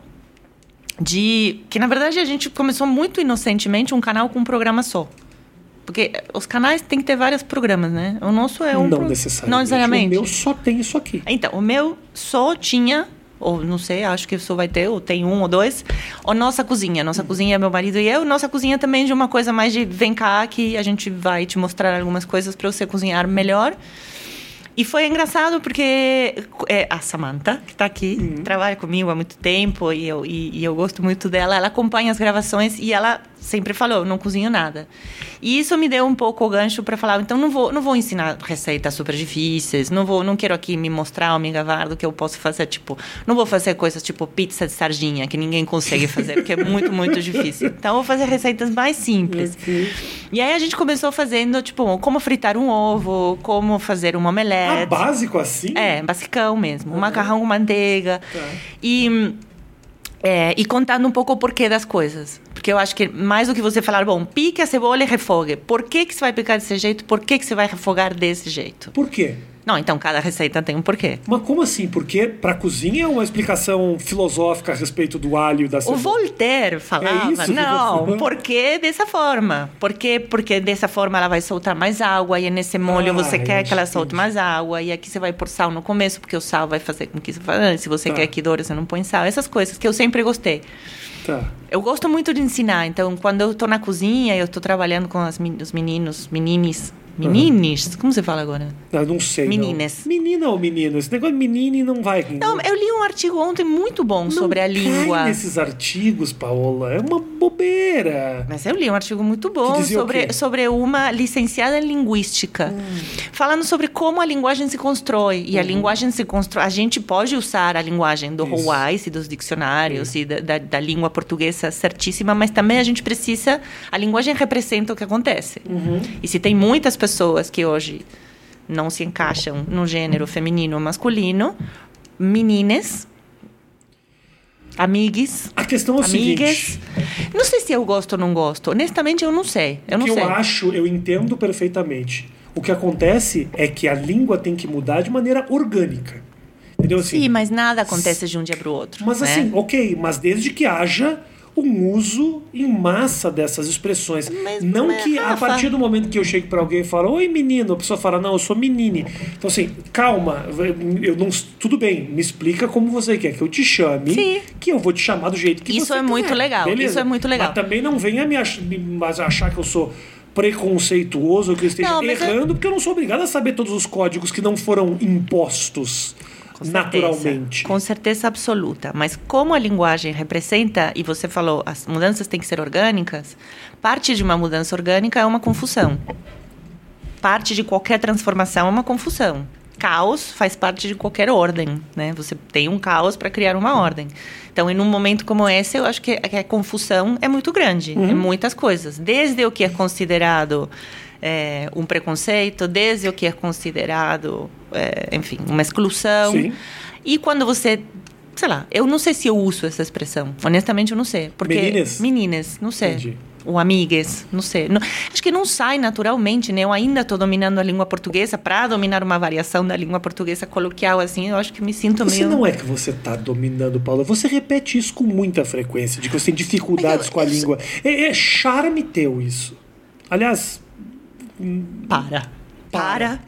de. Que na verdade a gente começou muito inocentemente um canal com um programa só. Porque os canais têm que ter vários programas, né? O nosso é um. não pro- necessariamente. Não necessariamente. O meu só tem isso aqui. Então, o meu só tinha, ou não sei, acho que só vai ter, ou tem um ou dois, a nossa cozinha. Nossa cozinha é meu marido e eu. Nossa cozinha também de uma coisa mais de vem cá que a gente vai te mostrar algumas coisas para você cozinhar melhor. E foi engraçado porque é, a Samantha, que está aqui, trabalha comigo há muito tempo e eu, e, e eu gosto muito dela, ela acompanha as gravações e ela sempre falou, eu não cozinho nada. E isso me deu um pouco o gancho para falar, então não vou, não vou ensinar receitas super difíceis, não vou, não quero aqui me mostrar ou me gavar do que eu posso fazer, tipo, não vou fazer coisas tipo pizza de sardinha, que ninguém consegue fazer, porque é muito, muito difícil. Então vou fazer receitas mais simples. E aí a gente começou fazendo, tipo, como fritar um ovo, como fazer uma omelete. Ah, básico assim? É, basicão mesmo. Um macarrão com manteiga. Tá. E, é, e contando um pouco o porquê das coisas. Porque eu acho que mais do que você falar, bom, pique a cebola e refogue. Por que, que você vai picar desse jeito? Por que, que você vai refogar desse jeito? Por quê? Não, então cada receita tem um porquê. Mas como assim? Porque pra cozinha é uma explicação filosófica a respeito do alho da O cebola. Voltaire falava, É isso não, você- por que dessa forma? Por quê? Porque dessa forma ela vai soltar mais água e nesse molho Ah, você quer que ela solte mais água e aqui você vai pôr sal no começo porque o sal vai fazer com que você. Se você Tá. quer que doure, você não põe sal. Essas coisas que eu sempre gostei. Tá. Eu gosto muito de ensinar, então quando eu tô na cozinha, eu tô trabalhando com as os meninos, menines, menines, como você fala agora? Eu não sei. não. Meninas. Menina ou menino? Esse negócio de menine não vai. Não, eu li um artigo ontem muito bom Não sobre a língua. nesses artigos, Paola. É uma bobeira. Mas eu li um artigo muito bom sobre, sobre uma licenciada em linguística, falando sobre como a linguagem se constrói. E a linguagem se constrói. A gente pode usar a linguagem do Uhum. Hawaii e dos dicionários e da, da, da língua portuguesa certíssima, mas também a gente precisa. A linguagem representa o que acontece. Uhum. E se tem muitas pessoas que hoje não se encaixam no gênero feminino ou masculino, meninas. Amigues, A questão é o amigas. seguinte. Não sei se eu gosto ou não gosto. Honestamente, eu não sei. Eu O não que sei. eu acho, eu entendo perfeitamente. O que acontece é que a língua tem que mudar de maneira orgânica. Entendeu? Assim, Sim, mas nada acontece de um dia para o outro. Mas né? assim, ok, mas desde que haja um uso em massa dessas expressões. Mas, não que a partir do momento que eu chego para alguém e falo, oi menino, a pessoa fala, não, eu sou menine. Então assim, calma, eu não, tudo bem, me explica como você quer que eu te chame, Sim. que eu vou te chamar do jeito que Isso você é muito quiser. legal, Beleza? isso é muito legal. Mas também não venha me, ach me achar que eu sou preconceituoso que eu esteja Não, é- errando, porque eu não sou obrigado a saber todos os códigos que não foram impostos Com naturalmente. Com certeza absoluta. Mas como a linguagem representa, e você falou, as mudanças têm que ser orgânicas, parte de uma mudança orgânica é uma confusão. Parte de qualquer transformação é uma confusão. Caos faz parte de qualquer ordem, né? Você tem um caos para criar uma ordem. Então, em um momento como esse, eu acho que, que a confusão é muito grande. Uhum. É muitas coisas. Desde o que é considerado é, um preconceito, desde o que é considerado, é, enfim, uma exclusão. Sim. E quando você. Sei lá, eu não sei se eu uso essa expressão. Honestamente, eu não sei. Porque, Meninas? Meninas, não sei. Entendi. Ou amigas, não sei. Não- acho que não sai naturalmente, né? Eu ainda estou dominando a língua portuguesa para dominar uma variação da língua portuguesa coloquial, assim. Eu acho que me sinto Você meio. não é que você está dominando, Paula. Você repete isso com muita frequência, de que você tem dificuldades eu- com a eu língua. É, é charme teu isso. Aliás, Para. Para.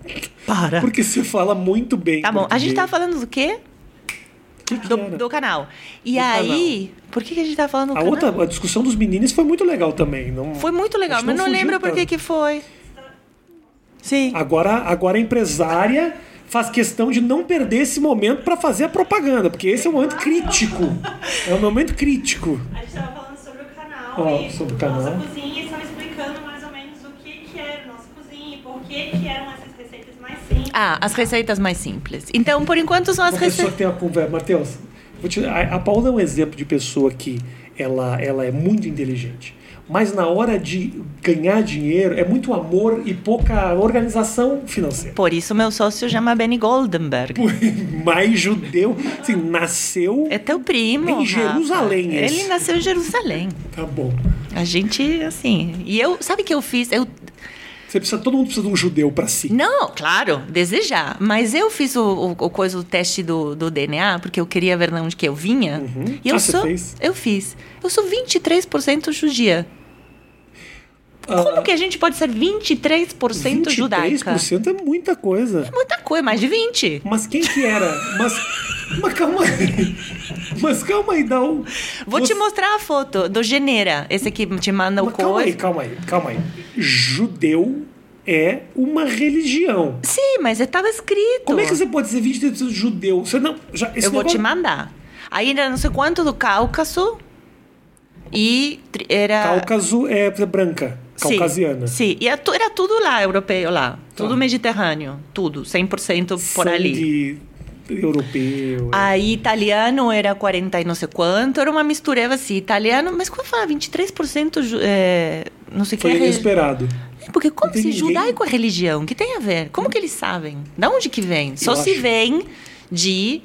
Para. porque você fala muito bem. Tá bom. A gente tá falando do quê? Que que Do, do canal. E Do aí. Por que, que a gente tá falando do A canal? outra, a discussão dos meninos foi muito legal também. Não... Foi muito legal, mas não fugiu lembro por que que foi. Sim. Agora, agora a empresária faz questão de não perder esse momento para fazer a propaganda, porque esse é um momento crítico. É um momento crítico. A gente estava falando sobre o canal e sobre o nossa canal. cozinha e estava explicando mais ou menos o que, que era nossa cozinha e por que, que eram essas receitas mais simples. Ah, as receitas mais simples. Então, por enquanto, são as Uma pessoa receitas. que tem uma conversa. Matheus, vou te- a, a Paula é um exemplo de pessoa que ela, ela é muito inteligente. Mas na hora de ganhar dinheiro é muito amor e pouca organização financeira. Por isso, meu sócio chama Benny Goldenberg. Mais judeu, assim, nasceu. É teu primo. Em. Jerusalém. Ele nasceu em Jerusalém. Tá bom. A gente, assim. E eu, sabe o que eu fiz? Eu. Você precisa, todo mundo precisa de um judeu pra si. Não, claro, desejar. Mas eu fiz o, o, o coisa, o teste do, do DNA, porque eu queria ver de onde que eu vinha. E eu Ah, você sou. fez? Eu fiz. Eu sou 23% judia. Como Ah, que a gente pode ser 23% judaica? 23% é muita coisa. Muita coisa, mais de 20. Mas quem que era? Mas, mas calma aí. Mas calma aí, dá um... Vou Você- te mostrar a foto do Genera. Esse aqui te manda o Mas calma aí, calma aí, calma aí. Judeu é uma religião. Sim, mas estava escrito. Como é que você pode ser 23% judeu? Você não... Já, Eu vou te negócio- mandar. Aí era não sei quanto do Cáucaso e era Cáucaso é branca, caucasiana. Sim, e era, tu- era tudo lá, europeu lá. Tudo Tá. mediterrâneo, tudo, 100% por ali. Sangue europeu. é. Aí italiano era 40 e não sei quanto, era uma mistureva assim, italiano, mas quando fala 23% ju- é, não sei o que Foi é inesperado. Porque como se ninguém- judaico é religião? O que tem a ver? Como que eles sabem? Da onde que vem? Só Eu se acho- vem de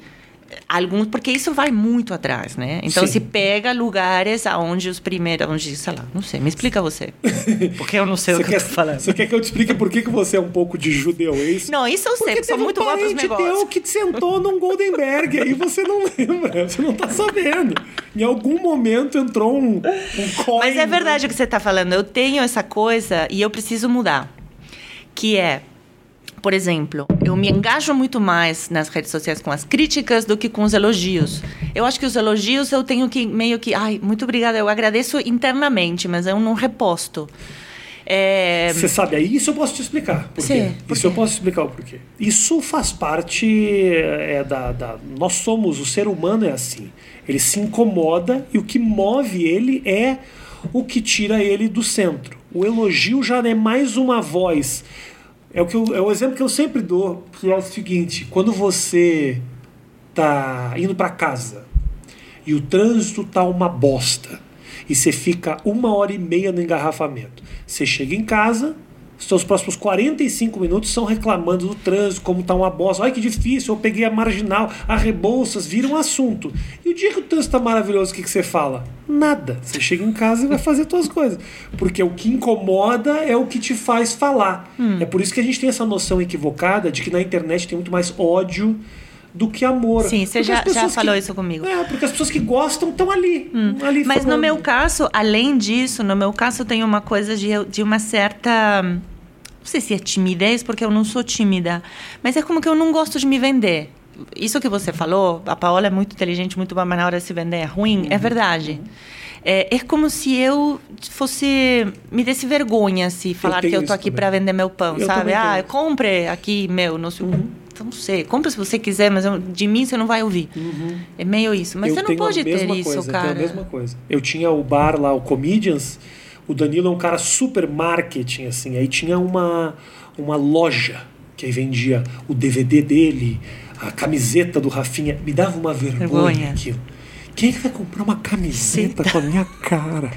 alguns, porque isso vai muito atrás, né? Então Sim. se pega lugares aonde os primeiros, onde, sei lá, não sei, me explica você. Porque eu não sei o que quer, eu tô falando. você quer que eu te explique por que, que você é um pouco de judeu, é isso? Não, isso eu sei, Porque porque sou muito um pros parente negócios. teu que sentou num Goldenberg, aí você não lembra, você não tá sabendo. Em algum momento entrou um, um coin. Mas é verdade o que você está falando. Eu tenho essa coisa e eu preciso mudar. Que é, por exemplo, eu me engajo muito mais nas redes sociais com as críticas do que com os elogios. Eu acho que os elogios eu tenho que meio que, ai, muito obrigada, eu agradeço internamente, mas eu não reposto. É, Você sabe, aí isso eu posso te explicar. Por Sim, quê. por Isso eu quê? posso explicar o porquê. Isso faz parte é, da, da. Nós somos, o ser humano é assim. Ele se incomoda e o que move ele é o que tira ele do centro. O elogio já é mais uma voz. É o, que eu- é o exemplo que eu sempre dou, que é o seguinte: quando você tá indo para casa e o trânsito tá uma bosta e você fica uma hora e meia no engarrafamento. Você chega em casa, seus próximos 45 minutos são reclamando do trânsito, como tá uma bosta. Ai que difícil, eu peguei a marginal, a Rebouças, vira um assunto. E o dia que o trânsito tá maravilhoso, o que, que você fala? Nada. Você chega em casa e vai fazer suas coisas. Porque o que incomoda é o que te faz falar. É por isso que a gente tem essa noção equivocada de que na internet tem muito mais ódio do que amor. Sim, você já- já que- falou isso comigo. É, porque as pessoas que gostam estão ali. ali Mas no falando. meu caso, além disso, no meu caso tem uma coisa de, de uma certa. Não sei se é timidez, porque eu não sou tímida. Mas é como que eu não gosto de me vender. Isso que você falou, a Paola é muito inteligente, muito boa, mas na hora de se vender é ruim, Uhum. é verdade. É, é como se eu fosse. Me desse vergonha se falar que tenho eu tô isso aqui para vender meu pão, Eu sabe? Ah, tenho. compre aqui meu, não sei. Então, não sei, compre se você quiser, mas eu- de mim você não vai ouvir. É meio isso. Mas Eu você não pode ter isso, coisa, eu cara. tenho a mesma coisa. Eu tinha o bar lá, o Comedians. O Danilo é um cara super marketing, assim. Aí tinha uma, uma loja que aí vendia o DVD dele, a camiseta do Rafinha. Me dava uma vergonha, Vergonha. aquilo. Quem é que vai comprar uma camiseta com a minha cara?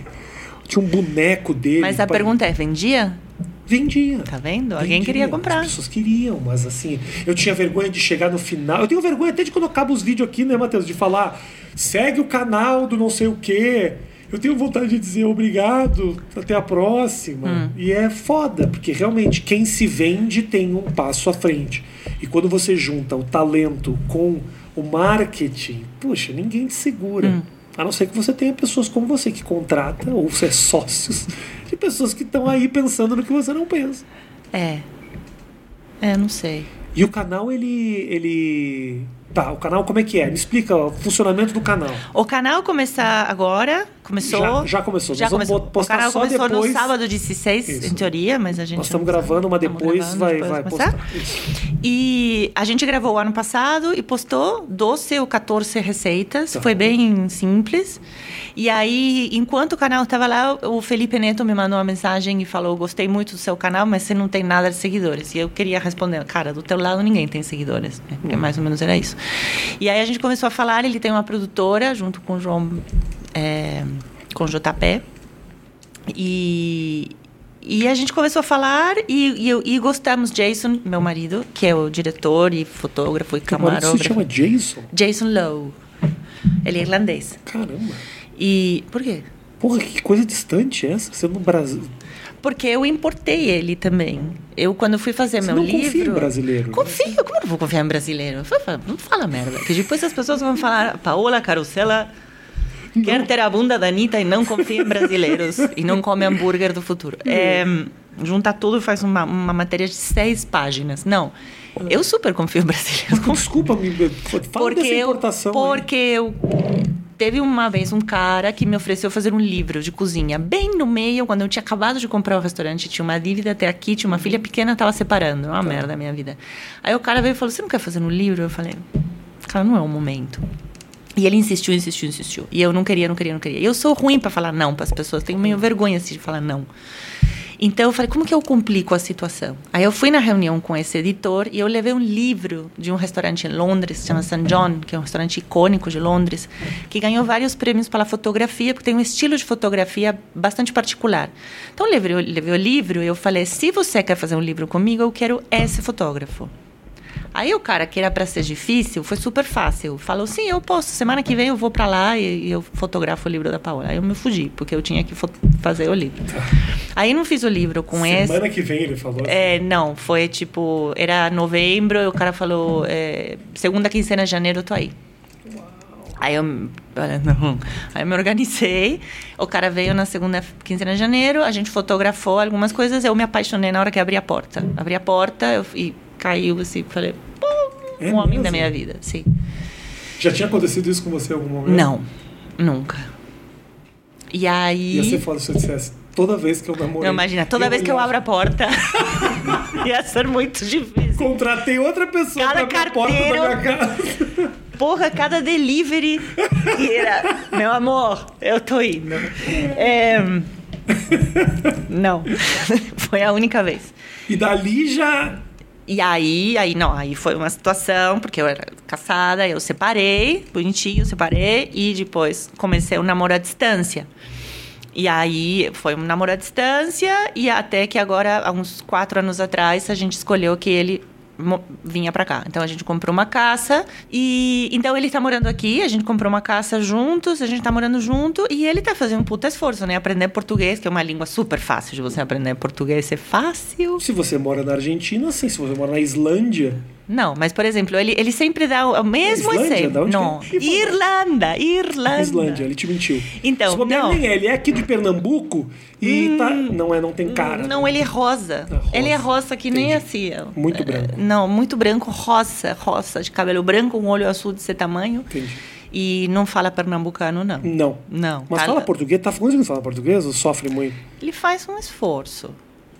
Tinha um boneco dele. Mas a pa- pergunta é, vendia? Vendia. Tá vendo? Alguém Vendia. queria comprar. As pessoas queriam, mas assim, eu tinha vergonha de chegar no final. Eu tenho vergonha até de quando acaba os vídeos aqui, né, Matheus? De falar, segue o canal do não sei o quê. Eu tenho vontade de dizer obrigado, até a próxima. Hum. E é foda, porque realmente quem se vende tem um passo à frente. E quando você junta o talento com o marketing, puxa, ninguém te segura. Hum. A não ser que você tenha pessoas como você que contrata, ou você é sócios, de pessoas que estão aí pensando no que você não pensa. É. É, não sei. E o canal, ele. ele. Tá, o canal como é que é? Me explica o funcionamento do canal. O canal começar agora, começou. Já- já começou. Já começou. postar o canal só começou depois. no sábado 16, Isso. em teoria, mas a gente. Nós estamos gravando, mas depois gravando, vai, depois vai começar. postar. Isso. E a gente gravou ano passado e postou 12 ou 14 receitas. Tá. Foi bem simples. E aí, enquanto o canal estava lá, o Felipe Neto me mandou uma mensagem e falou: Gostei muito do seu canal, mas você não tem nada de seguidores. E eu queria responder: Cara, do teu lado ninguém tem seguidores. né? Porque mais ou menos era isso. E aí a gente começou a falar. Ele tem uma produtora junto com o João, é, com o JP. E, e a gente começou a falar e, e, e gostamos. Jason, meu marido, que é o diretor e fotógrafo e Agora se camarógrafo. chama Jason? Jason Lowe. Ele é irlandês. Caramba. E. Por quê? Porra, que coisa distante essa. Você no Brasil. Porque eu importei ele também. Eu, quando fui fazer Você meu não livro. confia em brasileiro. né? Confio, como eu não vou confiar em brasileiro? Não fala merda. Que depois as pessoas vão falar, Paola Carosella quer ter a bunda da Anitta e não confia em brasileiros e não come hambúrguer do futuro. É, junta tudo e faz uma, uma matéria de seis páginas. Não. Eu super confio em brasileiros. Desculpa, me fala dessa eu, importação. aí. porque eu teve uma vez um cara que me ofereceu fazer um livro de cozinha bem no meio quando eu tinha acabado de comprar o restaurante tinha uma dívida até aqui tinha uma filha pequena estava separando uma merda a minha vida aí o cara veio e falou você não quer fazer um livro eu falei cara não é o momento e ele insistiu, insistiu, insistiu. E eu não queria, não queria, não queria. Eu sou ruim para falar não para as pessoas, tenho meio vergonha assim, de falar não. Então eu falei, como que eu complico a situação? Aí eu fui na reunião com esse editor e eu levei um livro de um restaurante em Londres, chama St. John, que é um restaurante icônico de Londres, que ganhou vários prêmios pela fotografia, porque tem um estilo de fotografia bastante particular. Então eu levei, eu levei o livro e eu falei, se você quer fazer um livro comigo, eu quero esse fotógrafo. Aí o cara, que era para ser difícil, foi super fácil. Falou, sim, eu posso. Semana que vem eu vou para lá e, e eu fotografo o livro da Paola. Aí eu me fugi, porque eu tinha que fazer o livro. Aí não fiz o livro com esse. Semana que vem ele falou. É, não, foi tipo, era novembro e o cara falou, é, segunda quinzena de janeiro eu tô aí. Aí eu, não. aí eu me organizei, o cara veio na segunda quinzena de janeiro, a gente fotografou algumas coisas, eu me apaixonei na hora que abri a porta. Abri a porta eu, e caiu assim, falei, pô, É um homem da minha vida, sim. Já tinha acontecido isso com você em algum momento? Não, nunca. E aí... Ia ser foda se eu dissesse toda vez que eu namorei. Não, imagina, toda vez que eu abro a porta, ia ser muito difícil. Contratei outra pessoa Cada pra a porta da carteiro- minha casa. Porra, cada delivery era, meu amor, eu tô indo. É, Não, foi a única vez. E dali já. E aí, aí não, aí foi uma situação, porque eu era casada, eu separei, bonitinho, separei, e depois comecei um namoro à distância. E aí foi um namoro à distância, e até que agora, há uns quatro anos atrás, a gente escolheu que ele vinha pra cá. Então a gente comprou uma casa e então ele tá morando aqui, a gente comprou uma casa juntos, a gente tá morando junto e ele tá fazendo um puta esforço, né? Aprender português, que é uma língua super fácil de você aprender português, é fácil. Se você mora na Argentina, sim. Se você mora na Islândia. Não, mas por exemplo, ele, ele sempre dá o mesmo Islândia? exemplo. Onde Não, que Irlanda, Irlanda. Islândia, ele te mentiu. Então, Se bobear, não. nem é, ele é aqui de Pernambuco e tá. Não é, não tem cara. Não, ele é rosa. Ah, rosa. Ele é rosa que nem Entendi. assim. ó. Muito É, branco. Não, muito branco, rosa, rosa, de cabelo branco, um olho azul desse tamanho. Entendi. E não fala pernambucano, não. Não. Não. Mas Fala- fala português, tá falando que fala português ou sofre muito? Ele faz um esforço.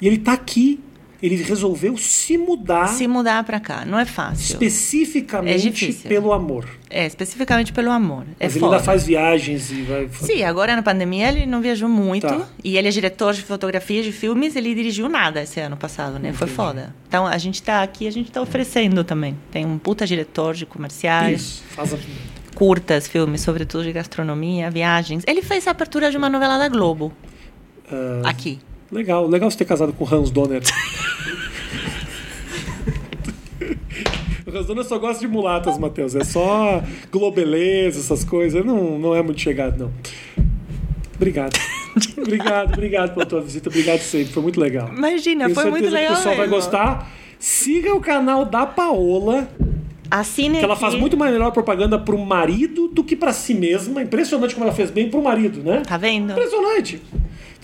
E ele tá aqui. Ele resolveu se mudar Se mudar pra cá, não é fácil. É especificamente difícil. pelo amor. É, especificamente pelo amor. É Mas ele foda. ainda faz viagens e vai. Sim, agora na pandemia ele não viajou muito. Tá. E ele é diretor de fotografia de filmes, ele dirigiu nada esse ano passado, né? Foi foda. Então a gente tá aqui, a gente tá oferecendo também. Tem um puta diretor de comerciais, Isso. Faz a... curtas, filmes, sobretudo de gastronomia, viagens. Ele fez a abertura de uma novela da Globo, ah, aqui. Legal, legal você ter casado com o Hans Donner. o Hans Donner só gosta de mulatas, Matheus. É só globeleza, essas coisas. Não, não é muito chegado, não. Obrigado. obrigado, obrigado pela tua visita. Obrigado sempre. Foi muito legal. Imagina, Tenho foi muito legal. que o pessoal vai mesmo. gostar. Siga o canal da Paola, Assine que ela faz muito mais melhor propaganda pro marido do que pra si mesma. Impressionante como ela fez bem pro marido, né? Tá vendo? Impressionante.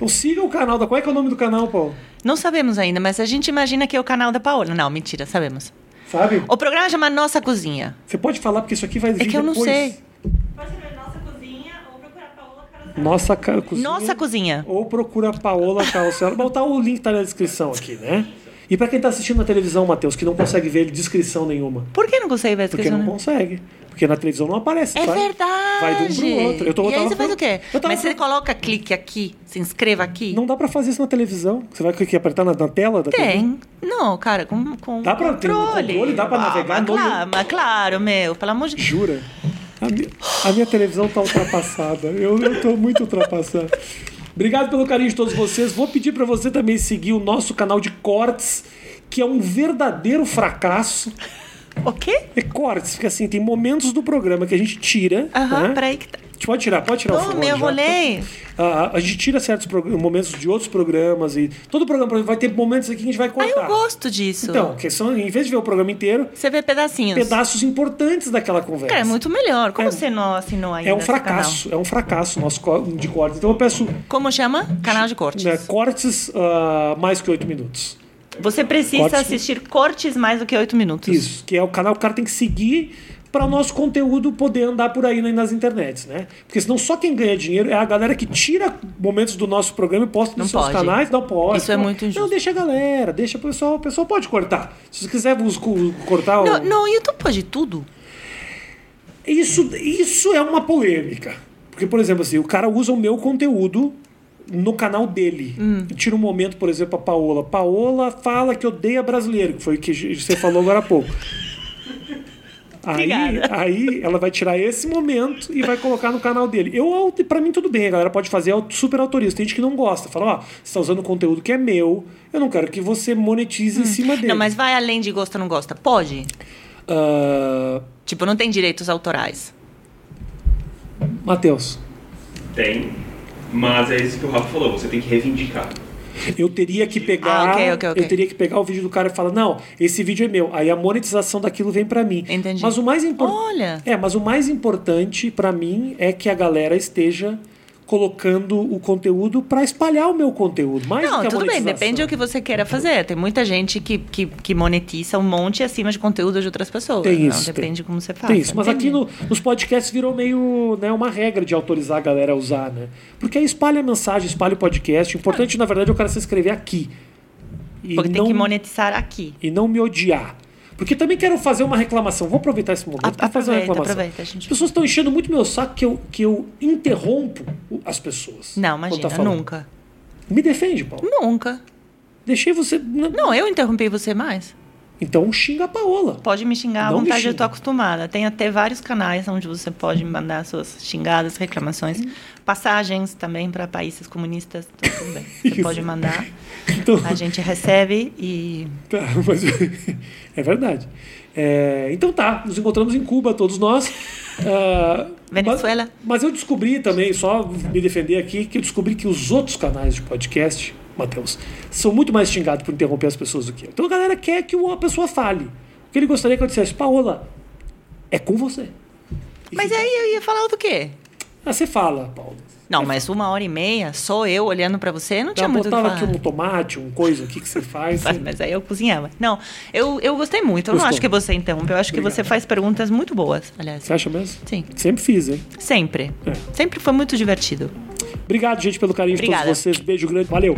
Então siga o canal da. Qual é, que é o nome do canal, Paulo? Não sabemos ainda, mas a gente imagina que é o canal da Paola. Não, mentira, sabemos. Sabe? O programa chama Nossa Cozinha. Você pode falar porque isso aqui vai vir É que eu não depois. sei. Pode escrever Nossa Cozinha ou procurar Paola Carosella. Nossa ca- cozinha. Nossa Cozinha. Ou procura Paola Carosella. Botar o link tá na descrição aqui, né? E pra quem tá assistindo na televisão, Matheus, que não consegue ver descrição nenhuma. Por que não consegue ver a Porque descrição? não consegue. Porque na televisão não aparece. É vai. verdade. Vai de um pro outro. Eu tô- e aí você faz o quê? Mas você coloca clique aqui, se inscreva aqui? Não dá pra fazer isso na televisão. Você vai que apertar na, na tela da TV? Tem. Não, cara, com, com Dá pra- tem um controle. controle, dá pra Ah, navegar mas no- claro, mas claro, meu, pelo amor de Deus. Jura? A minha, a minha televisão tá ultrapassada. Eu, eu tô muito ultrapassado. Obrigado pelo carinho de todos vocês. Vou pedir pra você também seguir o nosso canal de cortes, que é um verdadeiro fracasso. O quê? É cortes, porque assim, tem momentos do programa que a gente tira. Aham, né? peraí que tá. gente pode tirar, pode tirar o Oh, fone. me já. enrolei. Ah, a gente tira certos momentos de outros programas e todo programa vai ter momentos aqui que a gente vai Ah, cortar. eu gosto disso. Então, que são, em vez de ver o programa inteiro, Você vê pedacinhos. pedaços importantes daquela conversa. Cara, é muito melhor. Como É- você não assinou ainda É um fracasso, é um fracasso nosso de cortes. Então eu peço? Como chama? Canal de cortes. né, cortes ah, mais que oito minutos. Você precisa Cortes- assistir cortes mais do que oito minutos. Isso, que é o canal que o cara tem que seguir para o nosso conteúdo poder andar por aí na- nas internets, né? Porque senão só quem ganha dinheiro é a galera que tira momentos do nosso programa e posta Não nos seus pode. canais. Não pode. Isso é Não, muito injusto. Não, deixa a galera, deixa o pessoal. O pessoal pode cortar. Se você quiser cortar o... No, no YouTube pode tudo. Isso, isso é uma polêmica. Porque, por exemplo, assim, o cara usa o meu conteúdo no canal dele. Hum. Tira um momento, por exemplo, a Paola. Paola fala que odeia brasileiro, que foi o que você falou agora há pouco. Aí, Obrigada. aí ela vai tirar esse momento e vai colocar no canal dele. Eu, para mim, tudo bem, a galera pode fazer super autorista. Tem gente que não gosta. Fala, ó, você está usando conteúdo que é meu, eu não quero que você monetize em cima dele. Hum. Não, mas vai além de gosta ou não gosta. Pode. Ah, Tipo, não tem direitos autorais. Matheus, Tem, mas é isso que o Rafa falou, você tem que reivindicar. Eu teria que pegar, Ah, ok, ok, ok. eu teria que pegar o vídeo do cara e falar, não, esse vídeo é meu. Aí a monetização daquilo vem pra mim. Entendi. Mas o mais importante, é, mas o mais importante pra mim é que a galera esteja colocando o conteúdo pra espalhar o meu conteúdo, mais do Não, que a tudo bem, depende do que você queira fazer. Tem muita gente que, que, que monetiza um monte acima de conteúdo de outras pessoas. Tem Não, isso, depende tem. de como você faz. Tem isso, mas aqui Entendi. no- nos podcasts virou meio né, uma regra de autorizar a galera a usar, né? Porque aí espalha a mensagem, espalha o podcast. O importante, na verdade, é o cara se inscrever aqui. E Porque não, tem que monetizar aqui. e não me odiar. Porque também quero fazer uma reclamação. Vou aproveitar esse momento para fazer uma reclamação. aproveita, a gente- As pessoas estão enchendo muito meu saco que eu, que eu interrompo as pessoas. Não, imagina, tá nunca. Me defende, Paulo. Nunca. Deixei você. Não. Eu interrompi você mais. Então xinga a Paola. Pode me xingar à Não vontade, eu tô acostumada. Tem até vários canais onde você pode me mandar suas xingadas, reclamações. Passagens também para países comunistas, tá tudo bem. Você Isso. pode mandar. Então, A gente recebe e. tá, mas- é verdade. É, então tá, nos encontramos em Cuba, todos nós. Ah, Venezuela. Mas, mas eu descobri também, só me defender aqui, que eu descobri que os outros canais de podcast, Matheus, são muito mais xingados por interromper as pessoas do que eu. Então a galera quer que a pessoa fale. O que ele gostaria que eu dissesse, Paola, é com você. E Mas aí eu ia falar do quê? Ah, você fala, Paulo. Não, mas uma hora e meia, só eu olhando pra você, não tinha muito o que falar. aqui um tomate, um coisa aqui que você faz. Mas, você- mas aí eu cozinhava. Não, eu, eu gostei muito. Eu não Gostou? acho que você interrompe. Eu acho que Obrigado. você faz perguntas muito boas, aliás. Você acha mesmo? Sim. Sempre fiz, hein? Sempre. É. Sempre foi muito divertido. Obrigado, gente, pelo carinho de Obrigada. todos vocês. Beijo grande. Valeu.